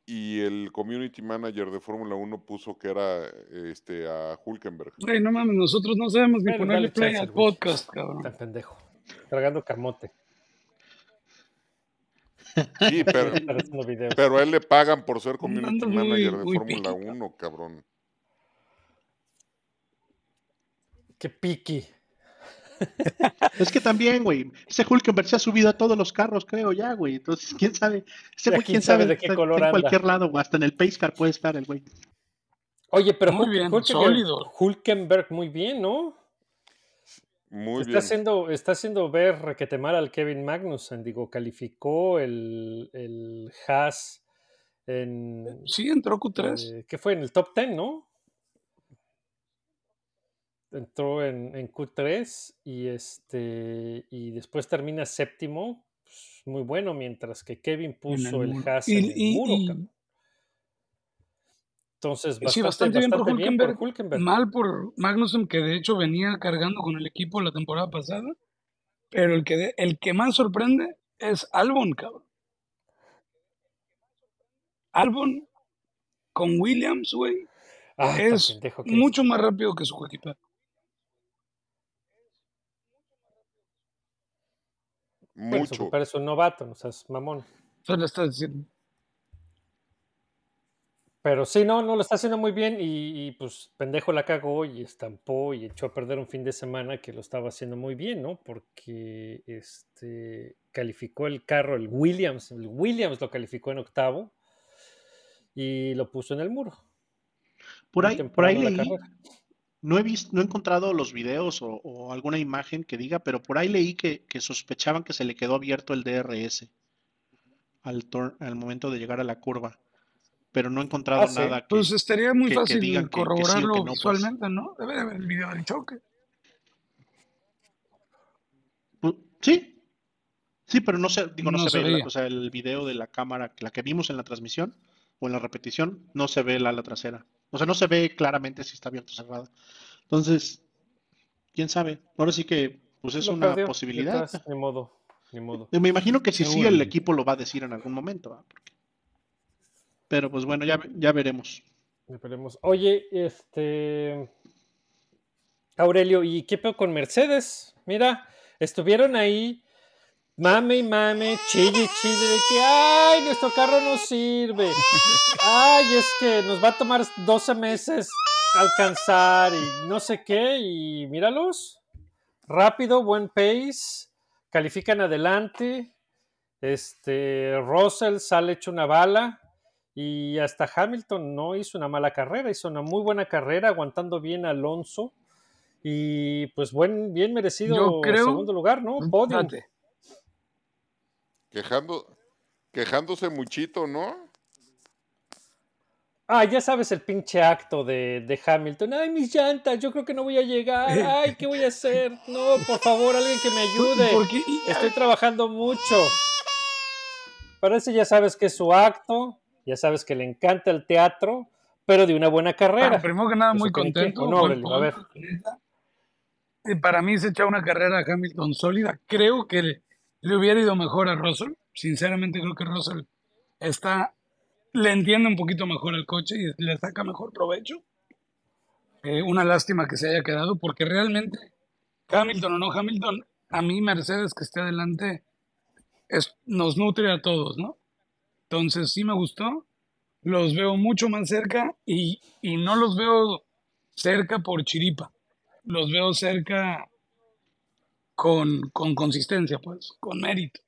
Y el community manager de Fórmula 1 puso que era este a Hulkenberg. Güey, no mames, nosotros no sabemos ni ponerle play al podcast, cabrón. Tan pendejo. Tragando camote. Sí, *laughs* pero, pero a él le pagan por ser community muy- manager de Fórmula piqui, 1, cabrón. Qué piqui. *laughs* Es que también, güey, ese Hulkenberg se ha subido a todos los carros, creo ya, güey. Entonces, quién sabe. *laughs* Ese güey, quién sabe sabe, de qué está- color está en anda. cualquier lado, o hasta en el Pace Car puede estar el güey. Oye, pero Muy bien, Hulkenberg, sólido. Hulkenberg muy bien, ¿no? Muy está bien. haciendo, está haciendo ver requetemar al Kevin Magnussen. Digo, calificó el, el Haas en. Sí, entró Q3. eh, ¿Qué fue? En el top 10, ¿no? entró en, en Q3 y este y después termina séptimo, pues, muy bueno, mientras que Kevin el puso el muro. Haas Y, en el y- muro, y- cabrón. Entonces, sí, bastante, bastante bien por bastante bien por Hulkenberg, Hulkenberg. mal por Magnussen, que de hecho venía cargando con el equipo la temporada pasada, pero el que, de- el que más sorprende es Albon, cabrón. Albon con Williams, güey, Ah, es que es. mucho más rápido que su coequipero. Su Mucho. compadre es un novato, no seas mamón. Eso le estás diciendo. Pero sí, no, no lo está haciendo muy bien y, y, pues pendejo la cagó y estampó y echó a perder un fin de semana que lo estaba haciendo muy bien, ¿no? Porque este calificó el carro, el Williams, el Williams lo calificó en octavo y lo puso en el muro. Por ahí, por ahí leí, no he visto, no he encontrado los videos o, o alguna imagen que diga, pero por ahí leí que, que sospechaban que se le quedó abierto el DRS al, al momento de llegar a la curva, pero no he encontrado Ah, sí. nada que, Pues estaría muy que, que fácil digan que, sí corroborarlo que no, pues. visualmente, ¿no? Debe de haber el video del choque. Pues, sí, sí, pero no se, digo, no, No se, se ve, la- o sea, el video de la cámara, la que vimos en la transmisión o en la repetición, no se ve la ala trasera. O sea, no se ve claramente si está abierta o cerrada. Entonces, quién sabe. Ahora sí que, pues es Lo una perdió posibilidad. ni modo, ni modo. Me imagino que sí, sí, el equipo lo va a decir en algún momento. Porque- Pero pues bueno, ya, ya veremos. Esperemos. Oye, este. Aurelio, ¿y qué pedo con Mercedes? Mira, estuvieron ahí, mame y mame, chille y chille, de que, ay, nuestro carro no sirve. Ay, es que nos va a tomar 12 meses alcanzar y no sé qué, y míralos. Rápido, buen pace, califican adelante. Este, Russell sale hecho una bala. Y hasta Hamilton no hizo una mala carrera, hizo una muy buena carrera, aguantando bien a Alonso. Y pues buen, bien merecido Yo creo- segundo lugar, ¿no? Podium. Espérate. Quejando, quejándose muchito, ¿no? Ah, ya sabes el pinche acto de, de Hamilton. Ay, mis llantas, yo creo que no voy a llegar. *laughs* Ay, ¿qué voy a hacer? No, por favor, alguien que me ayude. Porque Estoy trabajando mucho. Parece ya sabes que es su acto, ya sabes que le encanta el teatro, pero de una buena carrera. Bueno, primero que nada, Eso muy contento. ¿o no, buen Aurelio? A ver. Eh, Para mí se echa una carrera a Hamilton sólida. Creo que le, le hubiera ido mejor a Russell. Sinceramente creo que Russell está, le entiende un poquito mejor al coche y le saca mejor provecho. Eh, una lástima que se haya quedado porque realmente Hamilton o no Hamilton, a mí Mercedes que esté adelante es- nos nutre a todos, ¿no? Entonces sí me gustó, los veo mucho más cerca y, y no los veo cerca por chiripa, los veo cerca con, con consistencia, pues, con mérito.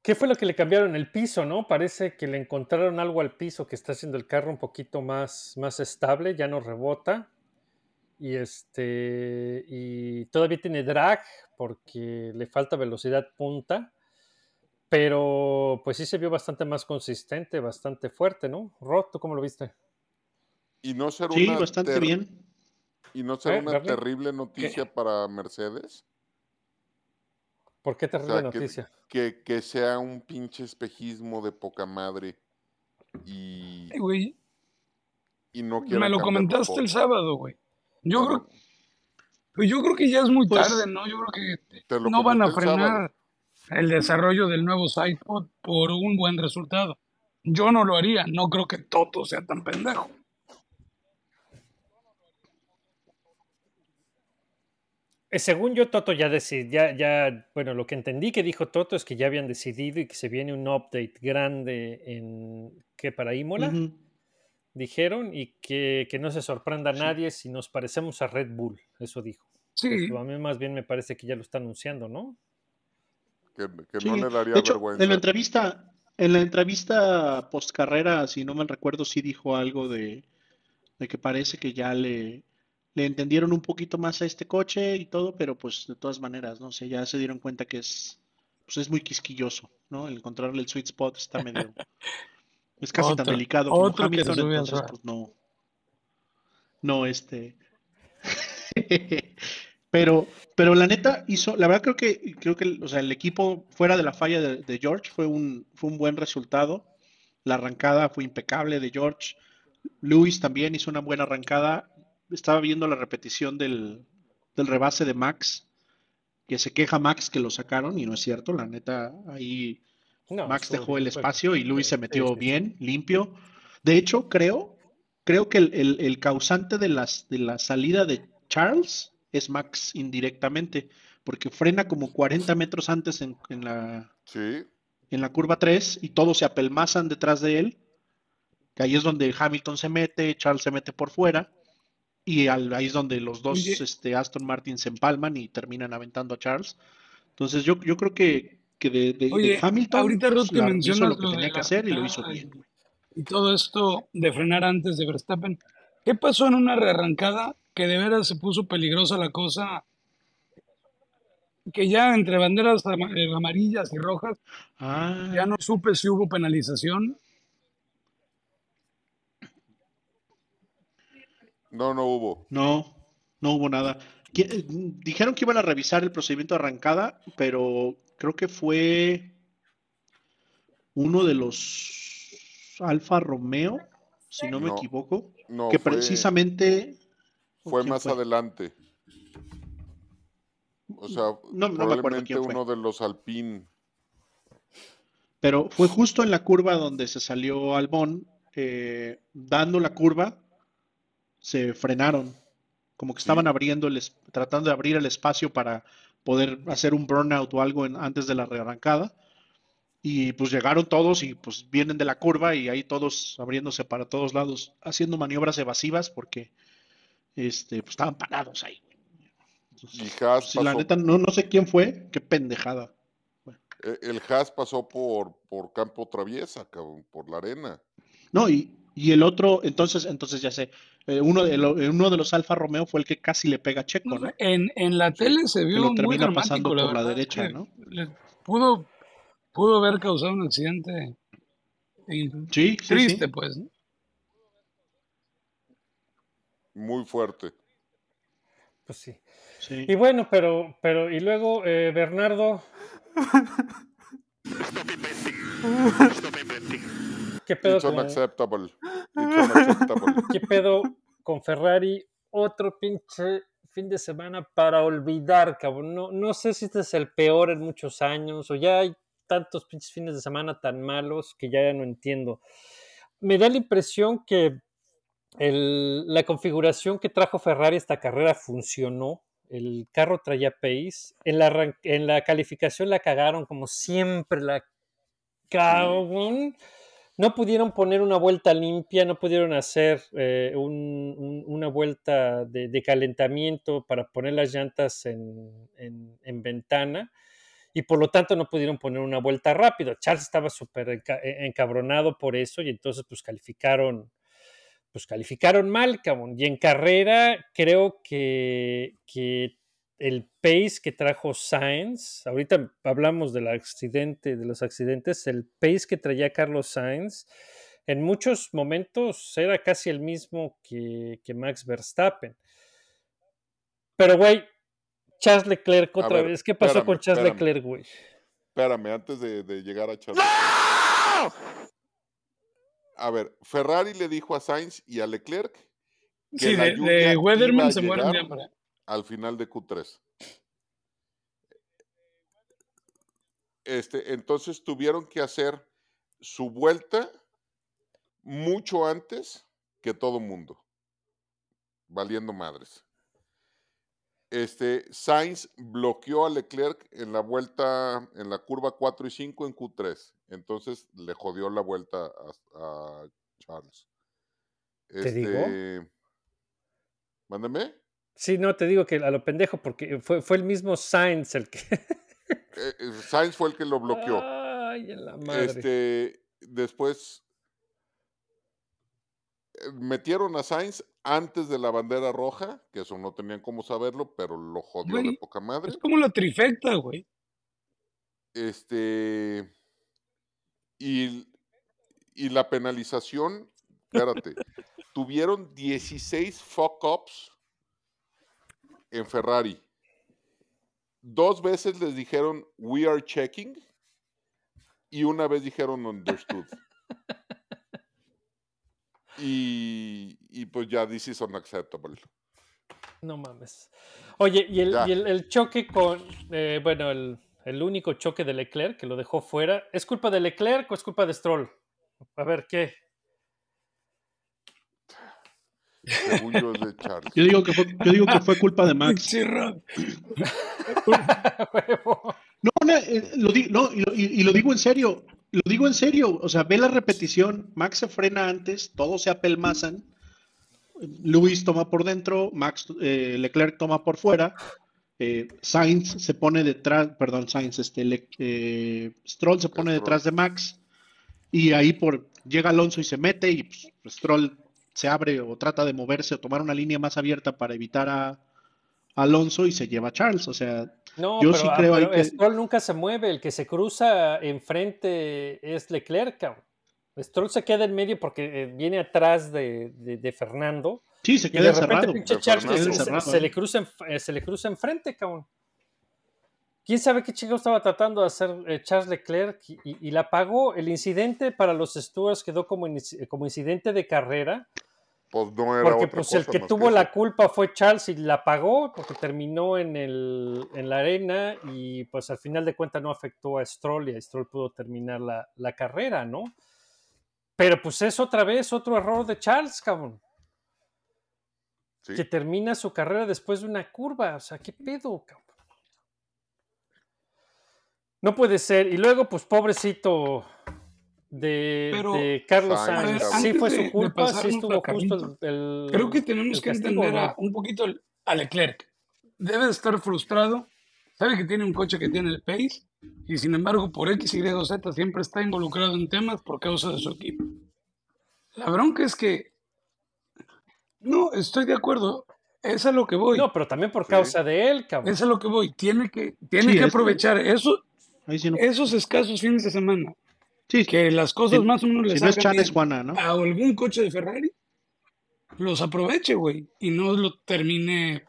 ¿Qué fue lo que le cambiaron? El piso, ¿no? Parece que le encontraron algo al piso que está haciendo el carro un poquito más, más estable, ya no rebota. Y este. Y todavía tiene drag porque le falta velocidad punta. Pero pues sí se vio bastante más consistente, bastante fuerte, ¿no? Rod, ¿tú cómo lo viste? Y no ser Sí, una bastante bien. Y no ser ¿Eh, una terrible noticia para Mercedes. ¿Por qué O terrible sea, noticia? que, que sea un pinche espejismo de poca madre y, Ay, güey, y no quiera me lo comentaste el sábado, güey. Yo creo, pues yo creo que ya es muy Pues, tarde, ¿no? Yo creo que te lo no van a el frenar el desarrollo del nuevo sidepod por un buen resultado. Yo no lo haría, no creo que Toto sea tan pendejo. Eh, Según yo, Toto ya decidió, ya, ya, bueno, lo que entendí que dijo Toto es que ya habían decidido y que se viene un update grande en, ¿qué? Para Imola, Ujú. Dijeron, y que, que no se sorprenda a Sí. nadie si nos parecemos a Red Bull, eso dijo. Sí, a mí más bien me parece que ya lo está anunciando, ¿no? Que, que Sí, no le daría de hecho, vergüenza. en la entrevista, en la entrevista post carrera, si no mal recuerdo, sí dijo algo de, de que parece que ya le, le entendieron un poquito más a este coche y todo, pero pues de todas maneras, no sé, ya se dieron cuenta que es, pues es muy quisquilloso, ¿no? El encontrarle el sweet spot está medio, *laughs* Es casi tan delicado como otro Hamilton, al entonces pues no. No, este. *laughs* pero, pero la neta hizo, la verdad creo que, creo que, o sea, el equipo fuera de la falla de, de George fue un, fue un buen resultado. La arrancada fue impecable de George. Lewis también hizo una buena arrancada. Estaba viendo la repetición del, del rebase de Max, que se queja Max que lo sacaron y no es cierto. La neta, ahí No, Max dejó el espacio y Luis se metió sí, sí. bien, limpio. De hecho, creo, creo que el, el- el causante de las, de la salida de Charles es Max indirectamente, porque frena como 40 metros antes en, en la, Sí, en la curva 3 y todos se apelmazan detrás de él, que ahí es donde Hamilton se mete, Charles se mete por fuera, y al- ahí es donde los dos este, Aston Martin se empalman y terminan aventando a Charles. Entonces yo, yo creo que, que de, de- de Oye, Hamilton ahorita pues, que hizo mencionas lo que tenía que hacer y lo hizo bien. y, todo esto de frenar antes de Verstappen, ¿qué pasó en una rearrancada que de veras se puso peligrosa la cosa? Que ya entre banderas eh, amarillas y rojas, Ah, ya no supe si hubo penalización. no, no hubo. no, no hubo nada. Dijeron que iban a revisar el procedimiento de arrancada, pero creo que fue uno de los Alfa Romeo, si no me No, equivoco, No, que fue, precisamente fue ¿quién más fue? adelante. O sea, No, no me acuerdo probablemente fue. uno de los Alpine. Pero fue justo en la curva donde se salió Albón, eh, dando la curva, se frenaron, como que estaban Sí. abriendo el, tratando de abrir el espacio para poder hacer un burnout o algo en- antes de la rearrancada. Y pues llegaron todos y pues vienen de la curva y ahí todos abriéndose para todos lados, haciendo maniobras evasivas porque este, pues, estaban parados ahí. Y Haas la pasó, neta, no, no sé quién fue, qué pendejada. eh, el Haas pasó por, por campo traviesa, cabrón, por la arena. No, y, y el otro, entonces, entonces ya sé, eh, uno, de lo- uno de los Alfa Romeo fue el que casi le pega a Checo, ¿no? En, en la tele se Que vio lo muy termina pasando la por la derecha, que ¿no? le- pudo, pudo haber causado un accidente Sí, triste, sí. pues. ¿no? Muy fuerte. Pues sí. sí. Y bueno, pero, pero, y luego, eh, Bernardo, *laughs* ¿qué pedo It's con, unacceptable. It's unacceptable. Qué pedo con Ferrari? Otro pinche fin de semana para olvidar, cabrón. No, no sé si este es el peor en muchos años o ya hay tantos pinches fines de semana tan malos que ya no entiendo. Me da la impresión que el- la configuración que trajo Ferrari esta carrera funcionó. El carro traía pace. En la, en la calificación la cagaron como siempre la cabrón. No pudieron poner una vuelta limpia, no pudieron hacer eh, un- un- una vuelta de, calentamiento para poner las llantas en, en- en ventana y por lo tanto no pudieron poner una vuelta rápida. Charles estaba súper eh, encabronado por eso y entonces pues calificaron, pues calificaron mal, cabrón. Y en carrera creo que, que el pace que trajo Sainz, ahorita hablamos del accidente, de los accidentes, el pace que traía Carlos Sainz, en muchos momentos era casi el mismo que, que Max Verstappen. Pero, güey, Charles Leclerc otra ver, vez. ¿Qué pasó espérame, con Charles espérame. Leclerc, güey? Espérame, antes de, de llegar a Charles. A ver, Ferrari le dijo a Sainz y a Leclerc que Sí, la de, Weatherman se mueren de llegar hambre. Al final de Q3. Este, entonces tuvieron que hacer su vuelta mucho antes que todo mundo, valiendo madres. Este, Sainz bloqueó a Leclerc en la vuelta, en la curva 4 y 5 en Q3. Entonces le jodió la vuelta a, a Charles. ¿Te digo? Este, Mándeme. Sí, no, te digo que a lo pendejo, porque fue, fue el mismo Sainz el que... Eh, eh, Sainz fue el que lo bloqueó. Ay, en la madre. Este, después eh, metieron a Sainz antes de la bandera roja, que eso no tenían cómo saberlo, pero lo jodió de poca madre. Es como la trifecta, güey. Este, y, y la penalización, espérate, *laughs* tuvieron 16 fuck-ups en Ferrari. Dos veces les dijeron, we are checking, y una vez dijeron, understood. *laughs* Y, y pues ya, this is unacceptable. No mames. Oye, y el, Ya. y el- el choque con, eh, bueno, el, el único choque de Leclerc que lo dejó fuera, ¿es culpa de Leclerc o es culpa de Stroll? A ver, ¿qué? Según yo es de Charles. Yo digo que fue, yo digo que fue culpa de Max. Sí. *laughs* No, no, eh, lo di- no, y, lo, y- y lo digo en serio, lo digo en serio, o sea, ve la repetición, Max se frena antes, todos se apelmazan, Luis toma por dentro, Max, eh, Leclerc toma por fuera, eh, Sainz se pone detrás, perdón, Sainz, este, Le- eh, Stroll se pone Stroll. detrás de Max, y ahí por, llega Alonso y se mete, y pues, Stroll se abre o trata de moverse o tomar una línea más abierta para evitar a Alonso y se lleva a Charles, o sea, No, Yo pero, sí ah, creo pero que- Stroll nunca se mueve, el que se cruza enfrente es Leclerc, cabrón. Stroll se queda en medio porque eh, viene atrás de, de- de Fernando. sí, se Y queda de encerrado. Charles se, Encerrado, se ¿eh? le cruza, en- se le cruza enfrente, cabrón. ¿Quién sabe qué chico estaba tratando de hacer eh, Charles Leclerc y, y- y la pagó? El incidente para los Stewards quedó como, como incidente de carrera, Pues no era porque otra pues, el que tuvo la culpa fue Charles y la pagó porque terminó en, el, en la arena y pues al final de cuentas no afectó a Stroll y a Stroll pudo terminar la, la carrera, ¿no? Pero pues es otra vez otro error de Charles, cabrón. Sí. Que termina su carrera después de una curva. O sea, ¿qué pedo, cabrón? No puede ser. Y luego, pues, pobrecito de, Pero- de Carlos Sainz. Sí Antes fue de- su culpa, sí estuvo justo el, carnita, el- Creo que tenemos que castigo, entender un poquito a Leclerc. Debe de estar frustrado. Sabe que tiene un coche que tiene el pace y sin embargo por X, Y o Z siempre está involucrado en temas por causa de su equipo. La bronca es que no, estoy de acuerdo. Es a lo que voy. No, pero también por Sí. causa de él, cabrón. Es a lo que voy. Tiene que, tiene Sí, que es- aprovechar eso, Ahí sí no. esos escasos fines de semana. Sí, Que las cosas Si- más o menos le si no es salgan Chan es bien Juana, ¿no? a algún coche de Ferrari, los aproveche, güey, y no lo termine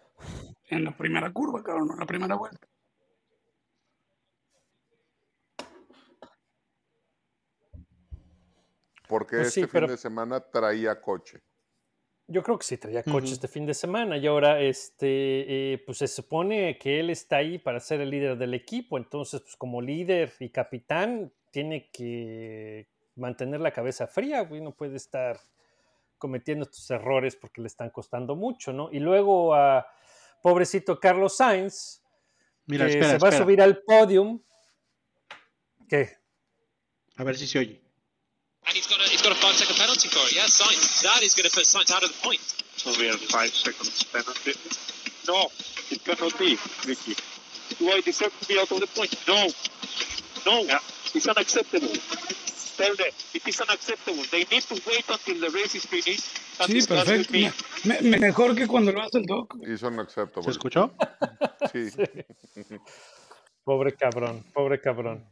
en la primera curva, cabrón, en la primera vuelta. Porque Pues este sí, fin pero- de semana traía coche. Yo creo que sí traía coche este fin de semana y ahora este, eh, pues se supone que él está ahí para ser el líder del equipo, entonces pues como líder y capitán tiene que mantener la cabeza fría, güey, no puede estar cometiendo estos errores porque le están costando mucho, ¿no? Y luego a pobrecito Carlos Sainz, Mira, que espera, se va espera. a subir al podium. ¿Qué? A ver si se oye. And he's got a he's got a five second penalty for it. Yeah, Sainz. That is going to put Sainz out of the point. Only a five seconds penalty. No, it cannot be, Ricky. Do I deserve to be out of the point? No, no, it's unacceptable. Tell them it is unacceptable. They need to wait until the race is finished Sí, perfecto. me. Me- me- mejor que cuando lo hace el doc. Hizo unacceptable. ¿Se escuchó? *laughs* Sí. Pobre cabrón, pobre cabrón,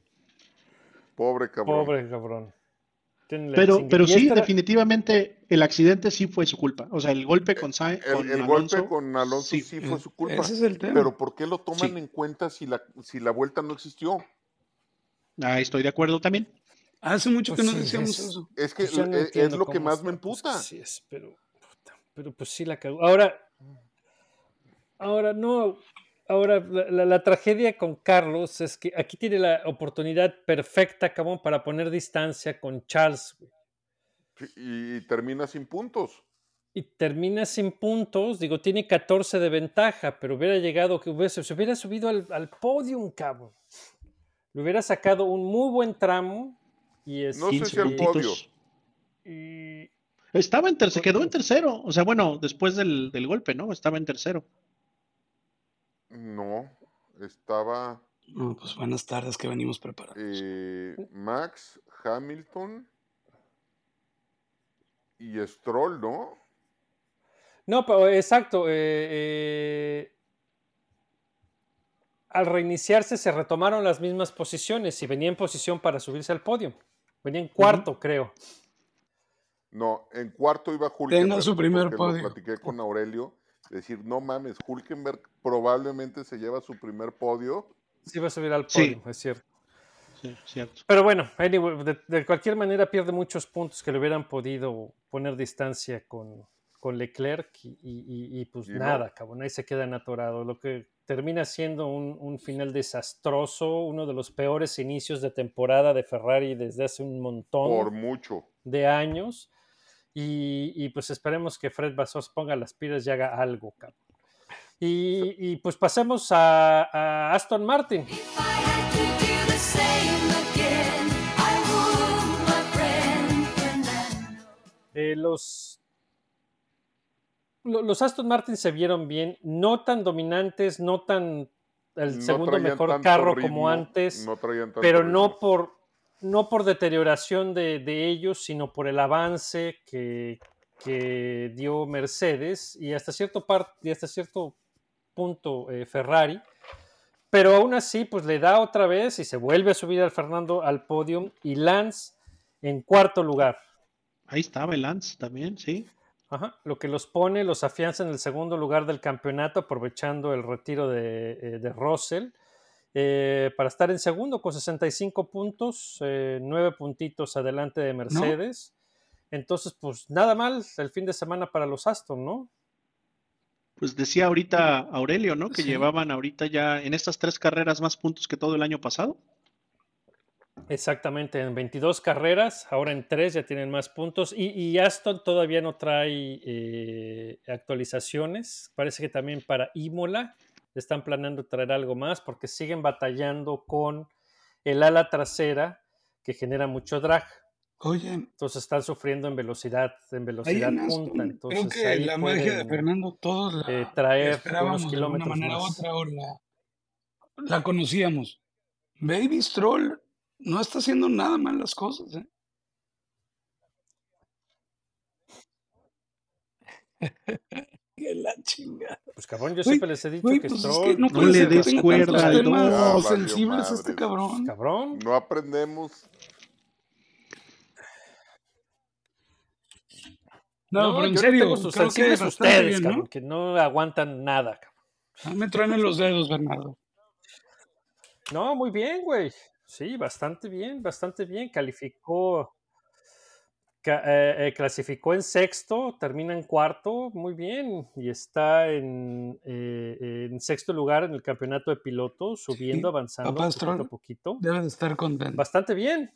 Pobre cabrón. pobre cabrón. Pero, pero sí, esta- definitivamente el accidente sí fue su culpa. O sea, el golpe con Sainz, El, con el Alonso, golpe con Alonso sí, sí. fue su culpa. Ese es el tema. Pero ¿por qué lo toman Sí. en cuenta si la, si la vuelta no existió? Ah, estoy de acuerdo también. Hace mucho que Pues no sí, decíamos es- eso. Es que Pues no es, lo que más me pues, emputa. así es, pero, puta, pero pues sí la cagó. Ahora, ahora no, ahora la, la- la tragedia con Carlos es que aquí tiene la oportunidad perfecta, cabrón, para poner distancia con Charles. güey. Y, y termina sin puntos. Y termina sin puntos, digo, tiene 14 de ventaja, pero hubiera llegado, que hubiese, se hubiera subido al, al podium, cabrón. Le hubiera sacado un muy buen tramo y es No sé 15 si al podio. y- Estaba en tercero, se quedó en tercero. O sea, bueno, después del, del golpe, ¿no? Estaba en tercero. No, estaba No, pues buenas tardes que venimos preparados. eh, Max, Hamilton y Stroll, ¿no? No, pero exacto. eh, eh, al reiniciarse se retomaron las mismas posiciones y venía en posición para subirse al podio. Venía en cuarto, creo. No, en cuarto iba Hulkenberg. su primer podio. Lo platiqué con Aurelio. Decir, no mames, Hulkenberg probablemente se lleva su primer podio. Sí va a subir al Sí. podio, es cierto. Sí, cierto. Pero bueno, anyway, de, de cualquier manera pierde muchos puntos que le hubieran podido poner distancia con, con Leclerc y, y- y- y, pues Y no. nada, cabrón, ahí se quedan atorados. Lo que termina siendo un, un final desastroso, uno de los peores inicios de temporada de Ferrari desde hace un montón Por mucho. de años. Y, y, pues esperemos que Fred Vasos ponga las pilas y haga algo, cabrón. Y, y, pues pasemos a, a Aston Martin. If I had to do the same again, I would, my friend Fernando. Eh, los, lo- los Aston Martin se vieron bien, no tan dominantes, no tan el No segundo mejor carro ritmo, como antes, no traían tanto pero ritmo. no por, no por deterioración de, de ellos, sino por el avance que, que dio Mercedes y hasta cierto, par- y hasta cierto punto eh, Ferrari. Pero aún así, pues le da otra vez y se vuelve a subir al Fernando al podio y Lance en cuarto lugar. Ahí estaba el Lance también, sí. Ajá, Lo que los pone, los afianza en el segundo lugar del campeonato, aprovechando el retiro de, eh, de Russell, eh, para estar en segundo con 65 puntos, eh, nueve puntitos adelante de Mercedes. Entonces, pues nada mal el fin de semana para los Aston, ¿no? Pues decía ahorita Aurelio, ¿no? Que Sí. llevaban ahorita ya en estas tres carreras más puntos que todo el año pasado. Exactamente, en 22 carreras, ahora en 3 ya tienen más puntos y, y Aston todavía no trae eh, actualizaciones. Parece que también para Imola están planeando traer algo más porque siguen batallando con el ala trasera que genera mucho drag. Oye, Entonces están sufriendo en velocidad, en velocidad en punta. creo Entonces que ahí la magia de Fernando todos la eh, traer esperábamos unos de kilómetros manera u más. otra o la, la conocíamos. Baby Stroll no está haciendo nada mal las cosas, ¿eh? *laughs* Que la chingada. Pues cabrón, yo siempre les he dicho que pues es Stroll, que no No le des cuerda al dog. valió sensibles este cabrón. cabrón. No aprendemos. No, pero en yo serio, tengo sus creo que ustedes, bien, ¿no? cabrón, que no aguantan nada, cabrón. No me truenen los dedos, Bernardo. No, muy bien, güey. Sí, bastante bien, bastante bien. Calificó, ca- eh, eh, clasificó en sexto, termina en cuarto, muy bien. Y está en, eh, en sexto lugar en el campeonato de pilotos, subiendo, Sí, avanzando papá poquito a poquito. debe de estar contento. Bastante bien,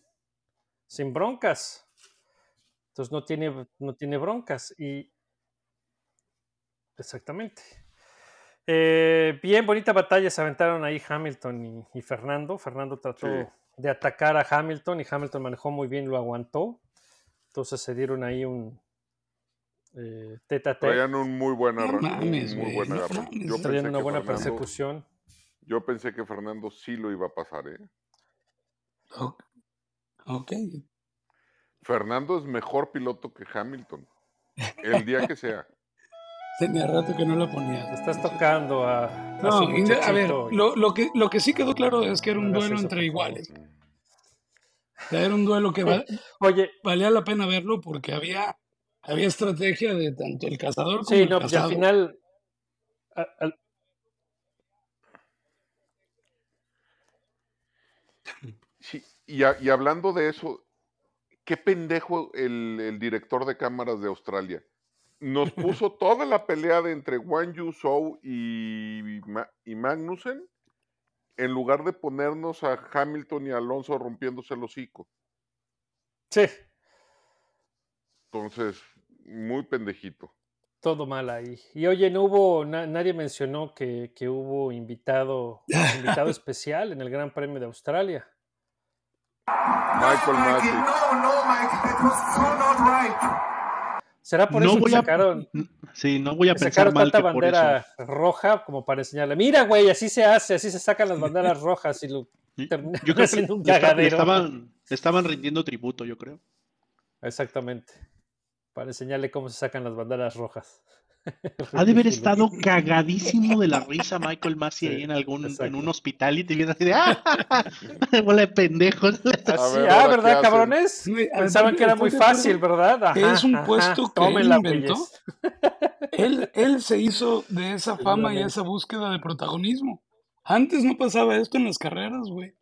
sin broncas. Entonces no tiene, no tiene broncas. Y exactamente. Eh, bien, bonita batalla se aventaron ahí Hamilton y, y Fernando. Fernando trató Sí. de atacar a Hamilton y Hamilton manejó muy bien, lo aguantó. Entonces se dieron ahí un eh, tete a tete. Traían un muy buen, No arra- un mames, muy güey, buen agarre. Yo Traían pensé una que buena Fernando, persecución. yo pensé que Fernando sí lo iba a pasar, ¿eh? Ok. Fernando es mejor piloto que Hamilton. El día que sea. Tenía rato que no la ponía. Te estás tocando a, a No, a ver, lo, lo que, lo que sí quedó claro es que era un duelo entre iguales. O sea, era un duelo que va- *laughs* Oye, valía la pena verlo porque había, había estrategia de tanto el cazador como sí, el no, pues y al cazado. final... a- al- Sí, y, a- y hablando de eso, qué pendejo el, el director de cámaras de Australia. Nos puso toda la pelea de entre Wang Yu Zhou y, Ma- y Magnussen en lugar de ponernos a Hamilton y Alonso rompiéndose el hocico. sí, Entonces, muy pendejito. todo mal ahí. Y oye, no hubo, na- nadie mencionó que, que hubo invitado, *laughs* invitado especial en el Gran Premio de Australia. Michael Masi. ¿Será por No eso que a- sacaron, Sí, no voy a que pensar sacaron mal tanta que por eso. bandera roja como para enseñarle? Mira, güey, así se hace, así se sacan las banderas rojas y lo terminan Yo creo que haciendo un esta- le cagadero. estaban, estaban rindiendo tributo, yo creo. Exactamente. Para enseñarle cómo se sacan las banderas rojas. *laughs* Ha de haber estado cagadísimo de la risa Michael Massey ahí en algún en un hospital y te viene así de ¡ah! *laughs* bola de pendejos. Así, ver, ah, ahora, ¿qué ¿verdad, cabrones? Pensaban que era muy fácil, ¿verdad? Ajá, Es un ajá, puesto que él inventó. Él, él se hizo de esa fama y esa búsqueda de protagonismo. Antes no pasaba esto en las carreras, güey.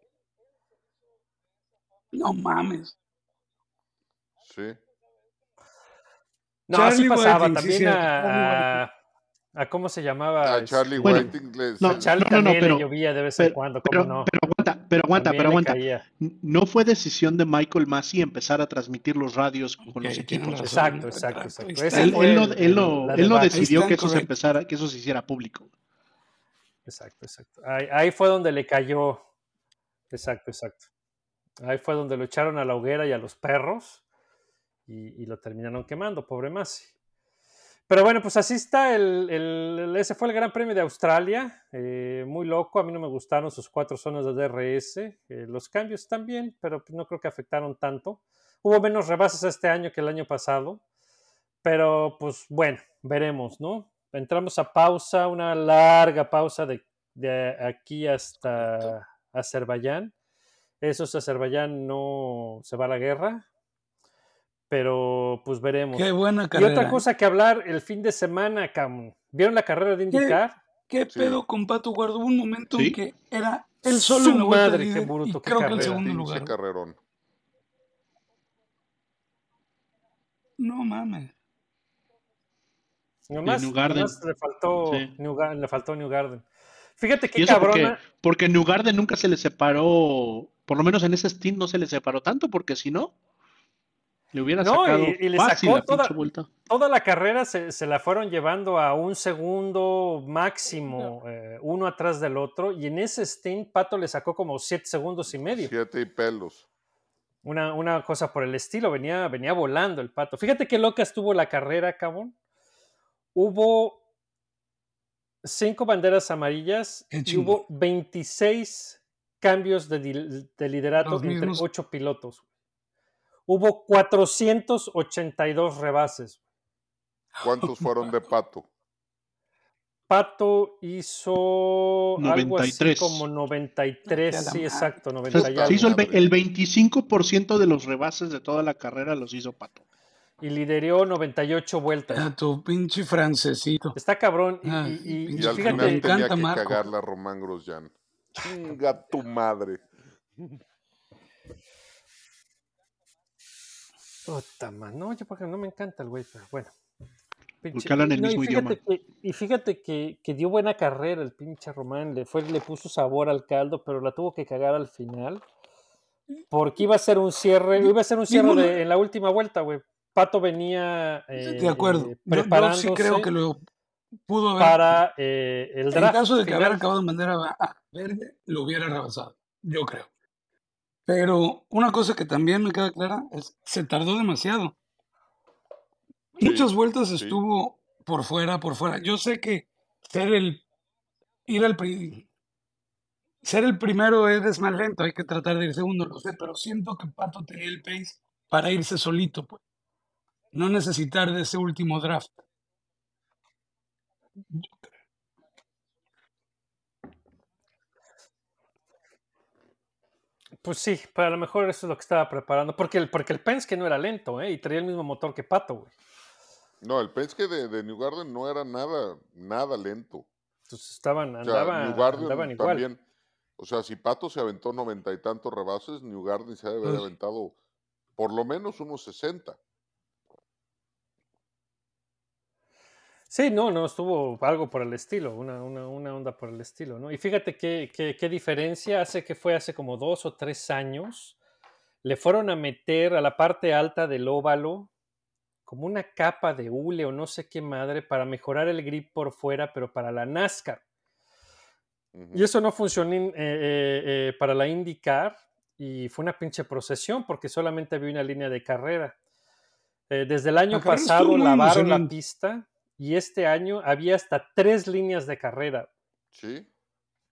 No mames. Sí. No, Charlie sí pasaba. Whiting, También a, a, a- ¿Cómo se llamaba? A Charlie Bueno, Whiting no, Charlie no, no, no, también pero- le llovía de vez en Pero, cuando, pero, ¿cómo no? pero aguanta, pero aguanta, También pero aguanta. caía. No fue decisión de Michael Massey empezar a transmitir los radios con los equipos. Exacto, exacto, exacto. Él, él no, el- él no- él no decidió que eso se empezara, que eso se hiciera público. Exacto, exacto. Ahí, ahí fue donde le cayó. Exacto, exacto. Ahí fue donde lo echaron a la hoguera y a los perros y, y lo terminaron quemando, pobre Masi. Pero bueno, pues así está. El, ese fue el Gran Premio de Australia. eh, muy loco. A mí no me gustaron sus cuatro zonas de DRS. eh, los cambios también, pero no creo que afectaron tanto. Hubo menos rebases este año que el año pasado. Pero pues bueno, veremos, ¿no? Entramos a pausa, una larga pausa de, de aquí hasta Azerbaiyán. Eso es Azerbaiyán, no se va a la guerra. Pero pues veremos. Qué buena Y carrera. otra ¿eh? cosa que hablar el fin de semana, cabrón. ¿Vieron la carrera de IndyCar? ¿Qué Sí. pedo con Pato Guardo? Hubo un momento Sí. en que era él solo Su en la vuelta madre, líder qué bruto, y qué creo que el carrera. segundo lugar. carrerón. No mames. Nomás, New Garden. nomás le faltó Sí. New, le faltó New Garden. Fíjate Y qué eso porque, cabrona. porque New Garden nunca se le separó, por lo menos en ese stint no se le separó tanto, porque si no, le hubiera No, sacado y- y le fácil sacó la toda- pinche vuelta. Toda la carrera se, se la fueron llevando a un segundo máximo, eh, uno atrás del otro, y en ese stint Pato le sacó como siete segundos y medio. Siete y pelos. Una, una cosa por el estilo, venía, venía volando el Pato. Fíjate qué loca estuvo la carrera, cabrón. Hubo cinco banderas amarillas y hubo 26 cambios de, liderato Los entre mismos. ocho pilotos. Hubo 482 rebases. ¿Cuántos fueron de pato? Pato hizo algo así 93. como 93, Ya la sí, exacto, O 90 sea, y hizo el, el 25% de los rebases de toda la carrera los hizo Pato. Y lideró 98 vueltas. A tu pinche francesito. Está cabrón. Y, Ah, y- y- Y al Fíjate, final me tenía encanta que Marco. cagarla Román Grosjean. Chinga tu madre. Puta man, no, yo porque no me encanta el güey, pero bueno. Pinche- Porque hablan el no, y mismo fíjate idioma. Que, y fíjate que, que dio buena carrera el pinche Román, le, fue, le puso sabor al caldo, pero la tuvo que cagar al final. Porque iba a ser un cierre, iba a ser un cierre de- en la última vuelta, güey. Pato venía eh, de acuerdo. eh, Yo- yo, preparándose sí creo que lo pudo haber. para eh, el en caso de que final. hubiera acabado en bandera ah, verde, lo hubiera rebasado. Yo creo. Pero una cosa que también me queda clara es se tardó demasiado. Sí, Muchas vueltas sí. estuvo por fuera, por fuera. Yo sé que ser el ir al ser el primero es más lento, hay que tratar de ir segundo, lo sé, pero siento que Pato tenía el pace para irse solito, pues. No necesitar de ese último draft. Pues sí, pero a lo mejor eso es lo que estaba preparando. Porque el, porque el Penske no era lento, ¿eh? Y traía el mismo motor que Pato, güey. No, el Penske de, de New Garden no era nada, nada lento. Entonces estaban, O sea, New Garden andaban igual. O sea, si Pato se aventó noventa y tantos rebases, New Garden se ha de haber aventado por lo menos unos 60. Sí, no, no, estuvo algo por el estilo, una, una, una onda por el estilo, ¿no? Y fíjate qué, qué, qué diferencia hace que fue hace como dos o tres años. Le fueron a meter a la parte alta del óvalo como una capa de hule o no sé qué madre para mejorar el grip por fuera, pero para la NASCAR. Y eso no funcionó eh, eh, eh, para la IndyCar y fue una pinche procesión porque solamente había una línea de carrera. Desde el año La estuvo pasado lavaron la pista y este año había hasta tres líneas de carrera. Sí,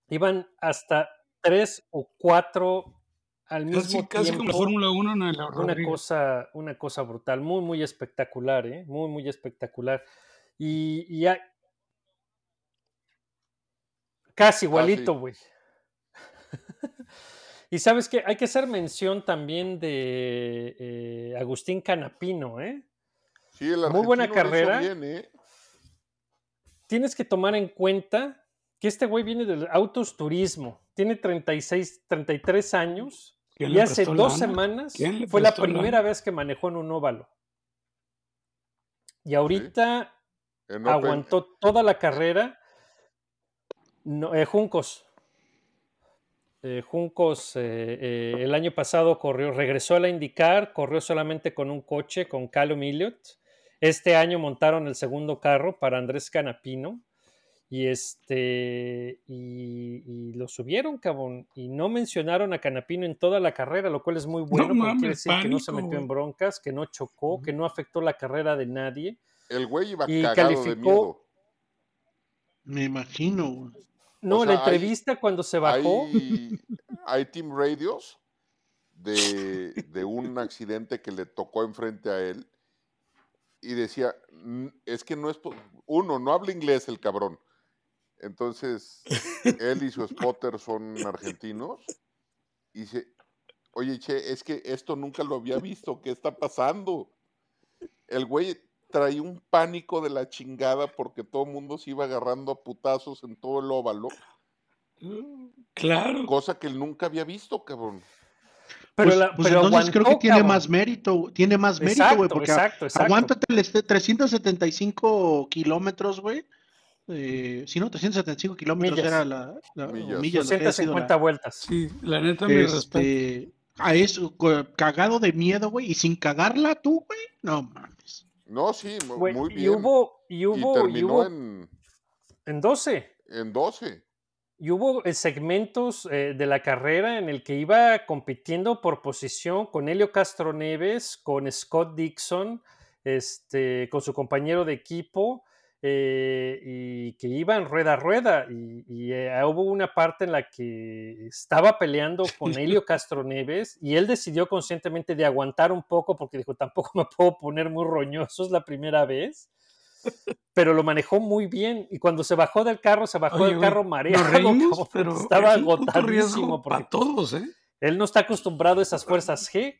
Iban hasta tres o cuatro al Casi, mismo casi como la tiempo. Fórmula 1 en el Una cosa, una cosa brutal, muy, muy espectacular, ¿eh? Muy, muy espectacular. Y, y hay- casi igualito, güey. *laughs* y sabes que hay que hacer mención también de eh, Agustín Canapino, ¿eh? Sí, el Muy buena carrera. bien, ¿eh? Tienes que tomar en cuenta que este güey viene del Autos Turismo. Tiene 36, 33 años. ¿Quién Y hace dos lana? semanas ¿Quién le fue la lana? primera vez que manejó en un óvalo. Y ahorita aguantó toda la carrera. No, eh, Juncos. Eh, Juncos eh, eh, el año pasado corrió, regresó a la IndyCar, corrió solamente con un coche, con Callum Elliott. Este año montaron el segundo carro para Andrés Canapino y este y, y lo subieron, cabrón, y no mencionaron a Canapino en toda la carrera, lo cual es muy bueno, porque quiere decir que no se metió en broncas, que no chocó, que no afectó la carrera de nadie. El güey iba Y cagado de calificó- miedo. Me imagino. güey. No, O la hay- entrevista cuando se bajó, Hay, hay team radios de, de un accidente que le tocó enfrente a él y decía, "Mm, es que no es... Uno, no habla inglés el cabrón. Entonces, él y su spotter son argentinos. Y dice, oye, che, es que esto nunca lo había visto. ¿Qué está pasando? El güey traía un pánico de la chingada porque todo el mundo se iba agarrando a putazos en todo el óvalo. Claro. Cosa que él nunca había visto, cabrón. Pero, pues, la- pues pero entonces creo que tiene cabrón. más mérito, tiene más mérito, güey, porque exacto, exacto. aguántate el este 375 kilómetros, güey. Eh, si no, 375 kilómetros Millas. era la, la- Millas. millas, lo que haya sido 250 la- vueltas. Sí, la neta, mi respeto. este, a eso, cagado de miedo, güey, y sin cagarla tú, güey, no mames. No, sí, muy y bien. hubo, y Y hubo, y terminó hubo en, en 12. en 12. Y hubo eh, segmentos eh, de la carrera en el que iba compitiendo por posición con Helio Castro Neves, con Scott Dixon, este, con su compañero de equipo, eh, y que iban rueda a rueda. Y, y, eh, hubo una parte en la que estaba peleando con Helio Castro Neves y él decidió conscientemente de aguantar un poco porque dijo, tampoco me puedo poner muy roñoso, es la primera vez. Pero lo manejó muy bien y cuando se bajó del carro, se bajó Oye, del carro mareado, nos reímos, *laughs* cabrón, porque pero estaba es agotadísimo para todos, ¿eh? él no está acostumbrado a esas fuerzas G.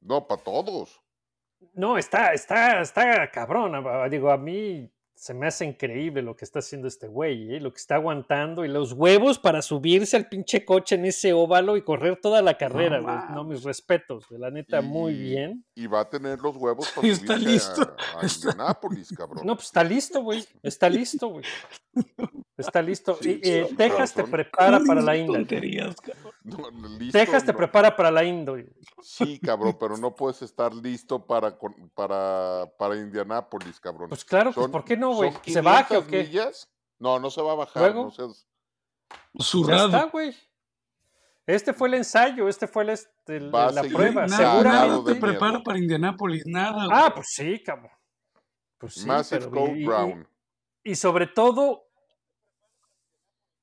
No, para todos. No, está, está, está cabrón. Digo, a mí se me hace increíble lo que está haciendo este güey, ¿eh? lo que está aguantando y los huevos para subirse al pinche coche en ese óvalo y correr toda la carrera, güey. No, mis respetos, güey, la neta, muy bien. Y va a tener los huevos para *laughs* Está subirse listo. a, a Indianápolis, *laughs* cabrón. No, pues está listo, güey. Está listo, güey. Está listo. Sí, Y, eh, sí, Texas te prepara para la cabrón. No, listo, Texas te no. prepara para la Indy. Sí, cabrón, pero *laughs* no puedes estar listo para, para, para Indianápolis, cabrón. Pues claro, pues Son- ¿por qué no, güey? son ¿Se baje o 500 qué? millas. No, no se va a bajar. ¿Luego? No seas- Ya está, güey. Este fue el ensayo, este fue el, este, el- la seguir prueba. Nada, Seguramente. te prepara miedo. para Indianápolis, nada. Ah, güey. pues sí, cabrón. Pues sí, Massive pero- Code y- y- Brown. y sobre todo,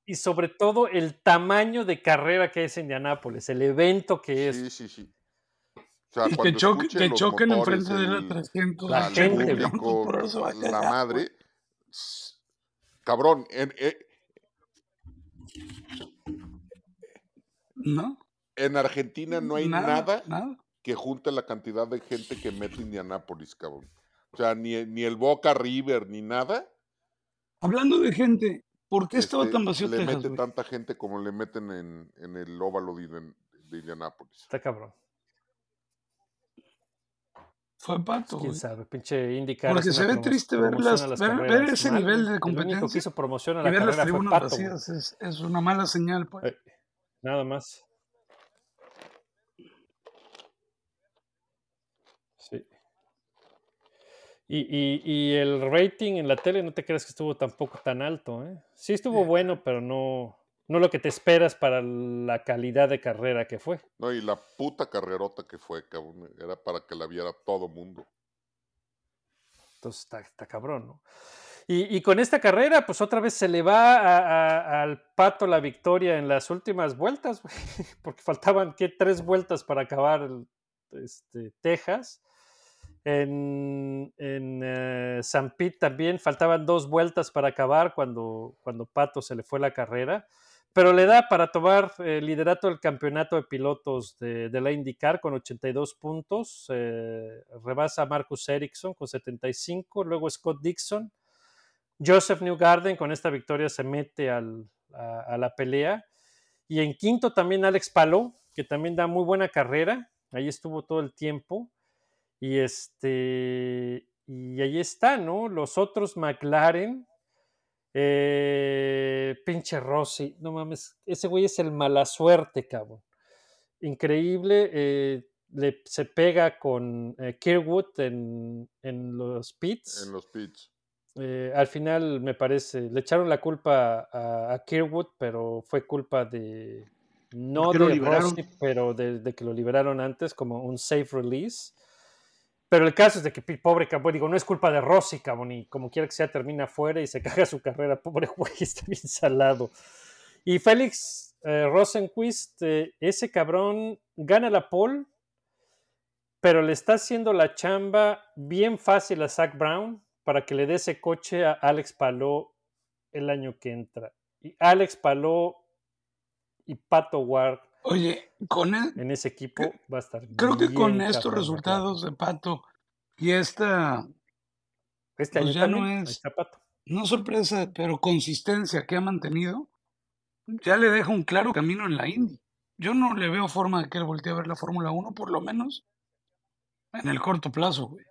y sobre todo el tamaño de carrera que es Indianápolis, el evento que es. Sí, sí, sí. Sea, Y que, choque- que choquen motores, enfrente de la el- 300. La gente, público, *laughs* Por eso va a la cagar, madre. Cabrón, en, en- ¿No? en Argentina no hay Nada, nada, nada. que junte la cantidad de gente que mete Indianápolis, cabrón. O sea, ni, ni el Boca River, ni nada. Hablando de gente, ¿por qué estaba este, tan vacío le Texas, mete güey? tanta gente como le meten en, en el óvalo de, de Indianápolis. Está cabrón. Fue pato, Quién güey. sabe, pinche IndyCar. Porque se ve triste ver, las, las ver, ver ese mal, nivel de El único que competencia hizo promoción a y la ver las carrera fue tribunas Pato. vacías. Es, es una mala señal, pues. Eh, Nada más. Sí. Y, y- y el rating en la tele, no te creas que estuvo tampoco tan alto, ¿eh? Sí estuvo Eh. bueno, pero no, no lo que te esperas para la calidad de carrera que fue. No, y la puta carrerota que fue, cabrón. Era para que la viera todo mundo. Entonces está, está cabrón, ¿no? Y, y con esta carrera, pues otra vez se le va a- a- al pato la victoria en las últimas vueltas, *laughs* porque faltaban, ¿qué? Tres vueltas para acabar el, este, Texas. En, en eh, San Pete también faltaban dos vueltas para acabar cuando, cuando Pato se le fue la carrera, pero le da para tomar el liderato del campeonato de pilotos de, la IndyCar con 82 puntos, eh, rebasa a Marcus Ericsson con 75, luego Scott Dixon, Joseph Newgarden con esta victoria se mete a la pelea, y en quinto también Alex Palou, que también da muy buena carrera, ahí estuvo todo el tiempo. Y este, y ahí está, ¿no? Los otros McLaren, eh, pinche Rossi, no mames, ese güey es el mala suerte, cabrón. Increíble, eh, le, se pega con eh, Kirkwood en, en los pits. En los pits. Eh, al final, me parece, le echaron la culpa a, a Kirkwood, pero fue culpa de, no de. Rossi, pero de, de que lo liberaron antes como un safe release. Pero el caso es de que pobre cabrón, digo, no es culpa de Rossi, cabrón, y como quiera que sea, termina afuera y se *laughs* caga su carrera. Pobre güey, *laughs* está bien salado. Y Félix eh, Rosenquist, eh, ese cabrón gana la pole, pero le está haciendo la chamba bien fácil a Zach Brown para que le dé ese coche a Alex Palou el año que entra. Y Alex Palou y Pato Ward Oye, con e- en ese equipo va a estar creo que con estos resultados de Pato y esta, Este pues año ya no también, es, Pato. no sorpresa, pero consistencia que ha mantenido, ya le deja un claro camino en la Indy. Yo no le veo forma de que él voltee a ver la Fórmula 1, por lo menos en el corto plazo, güey.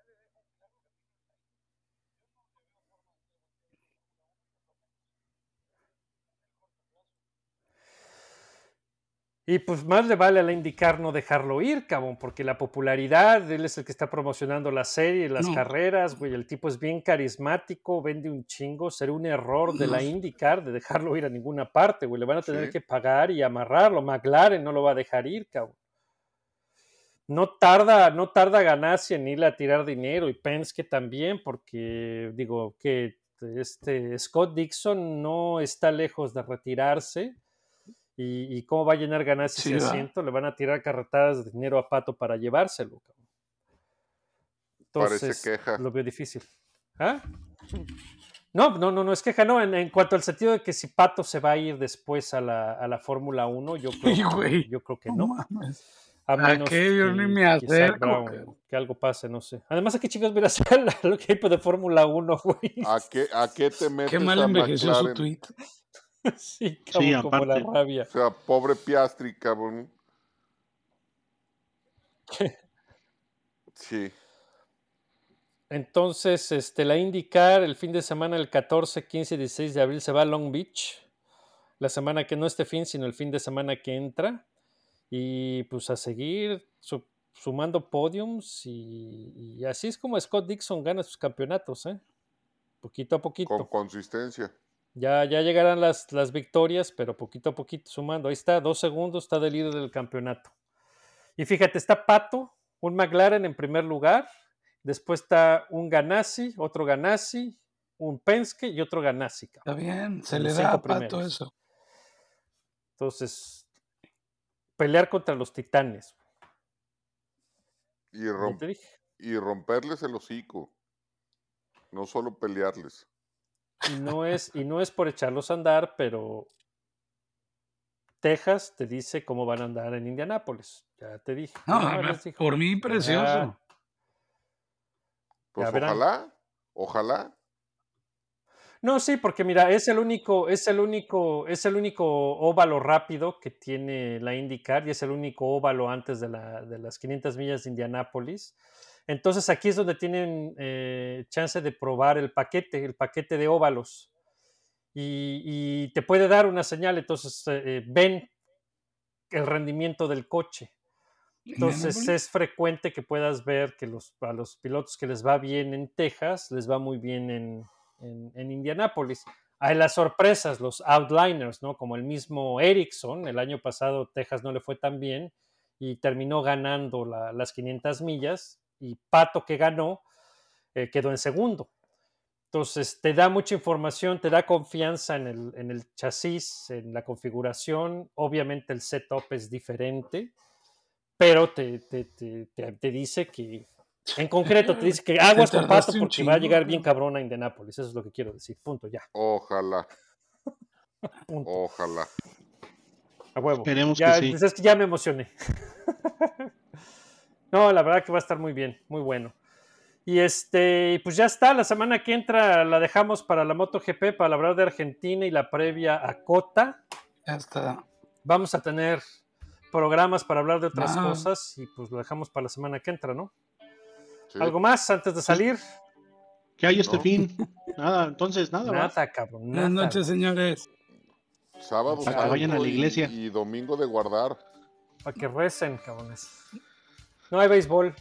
Y pues más le vale a la indicar no dejarlo ir, cabrón, porque la popularidad, él es el que está promocionando la serie, las No. carreras, güey, el tipo es bien carismático, vende un chingo, sería un error de la sé. IndyCar de dejarlo ir a ninguna parte, güey, le van a tener Sí. que pagar y amarrarlo, McLaren no lo va a dejar ir, cabrón. No tarda, no tarda Ganassi en ir a tirar dinero y Penske también, porque digo que este Scott Dixon no está lejos de retirarse y, y cómo va a llenar Ganassi Sí, asiento, le van a tirar carretadas de dinero a Pato para llevárselo. Entonces, queja. lo veo difícil. ¿Ah? No, no, no, no es queja, no, en, en cuanto al sentido de que si Pato se va a ir después a la, a la Fórmula 1, yo creo, que, güey, yo creo que no mames. A menos ni que, me que Zach acerco, que algo pase, no sé. Además, ¿a qué chicos miras *laughs* al equipo de Fórmula 1, güey? ¿A qué, ¿A qué te metes Qué mal envejeció su tweet. *laughs* Sí, cabrón, como la rabia. O sea, pobre Piastri, cabrón. Sí. Entonces, este, la IndyCar el fin de semana, el 14, 15 y 16 de abril, se va a Long Beach. La semana que no este fin, sino el fin de semana que entra. Y pues a seguir su- sumando podiums. Y, y así es como Scott Dixon gana sus campeonatos, ¿eh? Poquito a poquito. Con consistencia. Ya, ya llegarán las, las victorias, pero poquito a poquito sumando. Ahí está, dos segundos, está de líder del campeonato. Y fíjate, está Pato, un McLaren en primer lugar. Después está un Ganassi, otro Ganassi, un Penske y otro Ganassi. cabrón. Está bien, se le da a Pato primeros. eso. Entonces, pelear contra los titanes. Y romperles el hocico. No solo pelearles. Y no es, y no es por echarlos a andar, pero Texas te dice cómo van a andar en Indianápolis. Ya te dije. No, por mí, precioso. Ya, Pues Ya ojalá, ojalá. No, sí, porque mira, es el único, es el único, es el único óvalo rápido que tiene la IndyCar y es el único óvalo antes de, la- de las 500 millas de Indianápolis. Entonces aquí es donde tienen eh, chance de probar el paquete, el paquete de óvalos. Y, y te puede dar una señal, entonces eh, eh, ven el rendimiento del coche. Entonces es frecuente que puedas ver que los, a los pilotos que les va bien en Texas, les va muy bien en, en, en Indianápolis. Hay las sorpresas, los outliners, ¿no? Como el mismo Ericsson, el año pasado Texas no le fue tan bien y terminó ganando la- las 500 millas y Pato que ganó eh, quedó en segundo. Entonces te da mucha información, te da confianza en el, en el chasis, en la configuración. Obviamente el setup es diferente, pero te, te, te, te, te dice que, en concreto, te dice que *laughs* aguas con Pato porque va a llegar bien cabrón. a Indianapolis. Eso es lo que quiero decir. Punto, ya. Ojalá, *laughs* Punto. ojalá. A huevo. Esperemos ya, que sí. pues es que ya me emocioné. *laughs* no, la verdad que va a estar muy bien, muy bueno. Y este, pues ya está, la semana que entra la dejamos para la MotoGP, para hablar de Argentina y la previa a Cota. Ya está. Vamos a tener programas para hablar de otras Ah. cosas y pues lo dejamos para la semana que entra, ¿no? Sí. ¿Algo más antes de salir? ¿Qué hay este No. fin? *laughs* Nada, entonces nada. Nada, cabrón. Buenas noches, señores. Sábado, Para que santo vayan a la y- iglesia. Y, domingo de guardar. Para que recen, cabrones. No hay béisbol.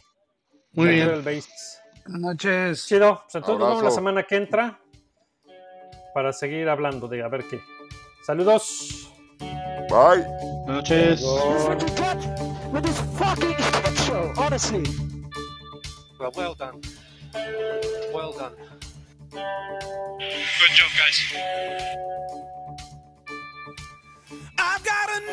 Muy bien. el. Buenas noches. Chido. Pues entonces nos vemos la semana que entra para seguir hablando de a ver qué. Saludos. Bye. Buenas noches. honestly. Well, well done. Well done. I've got a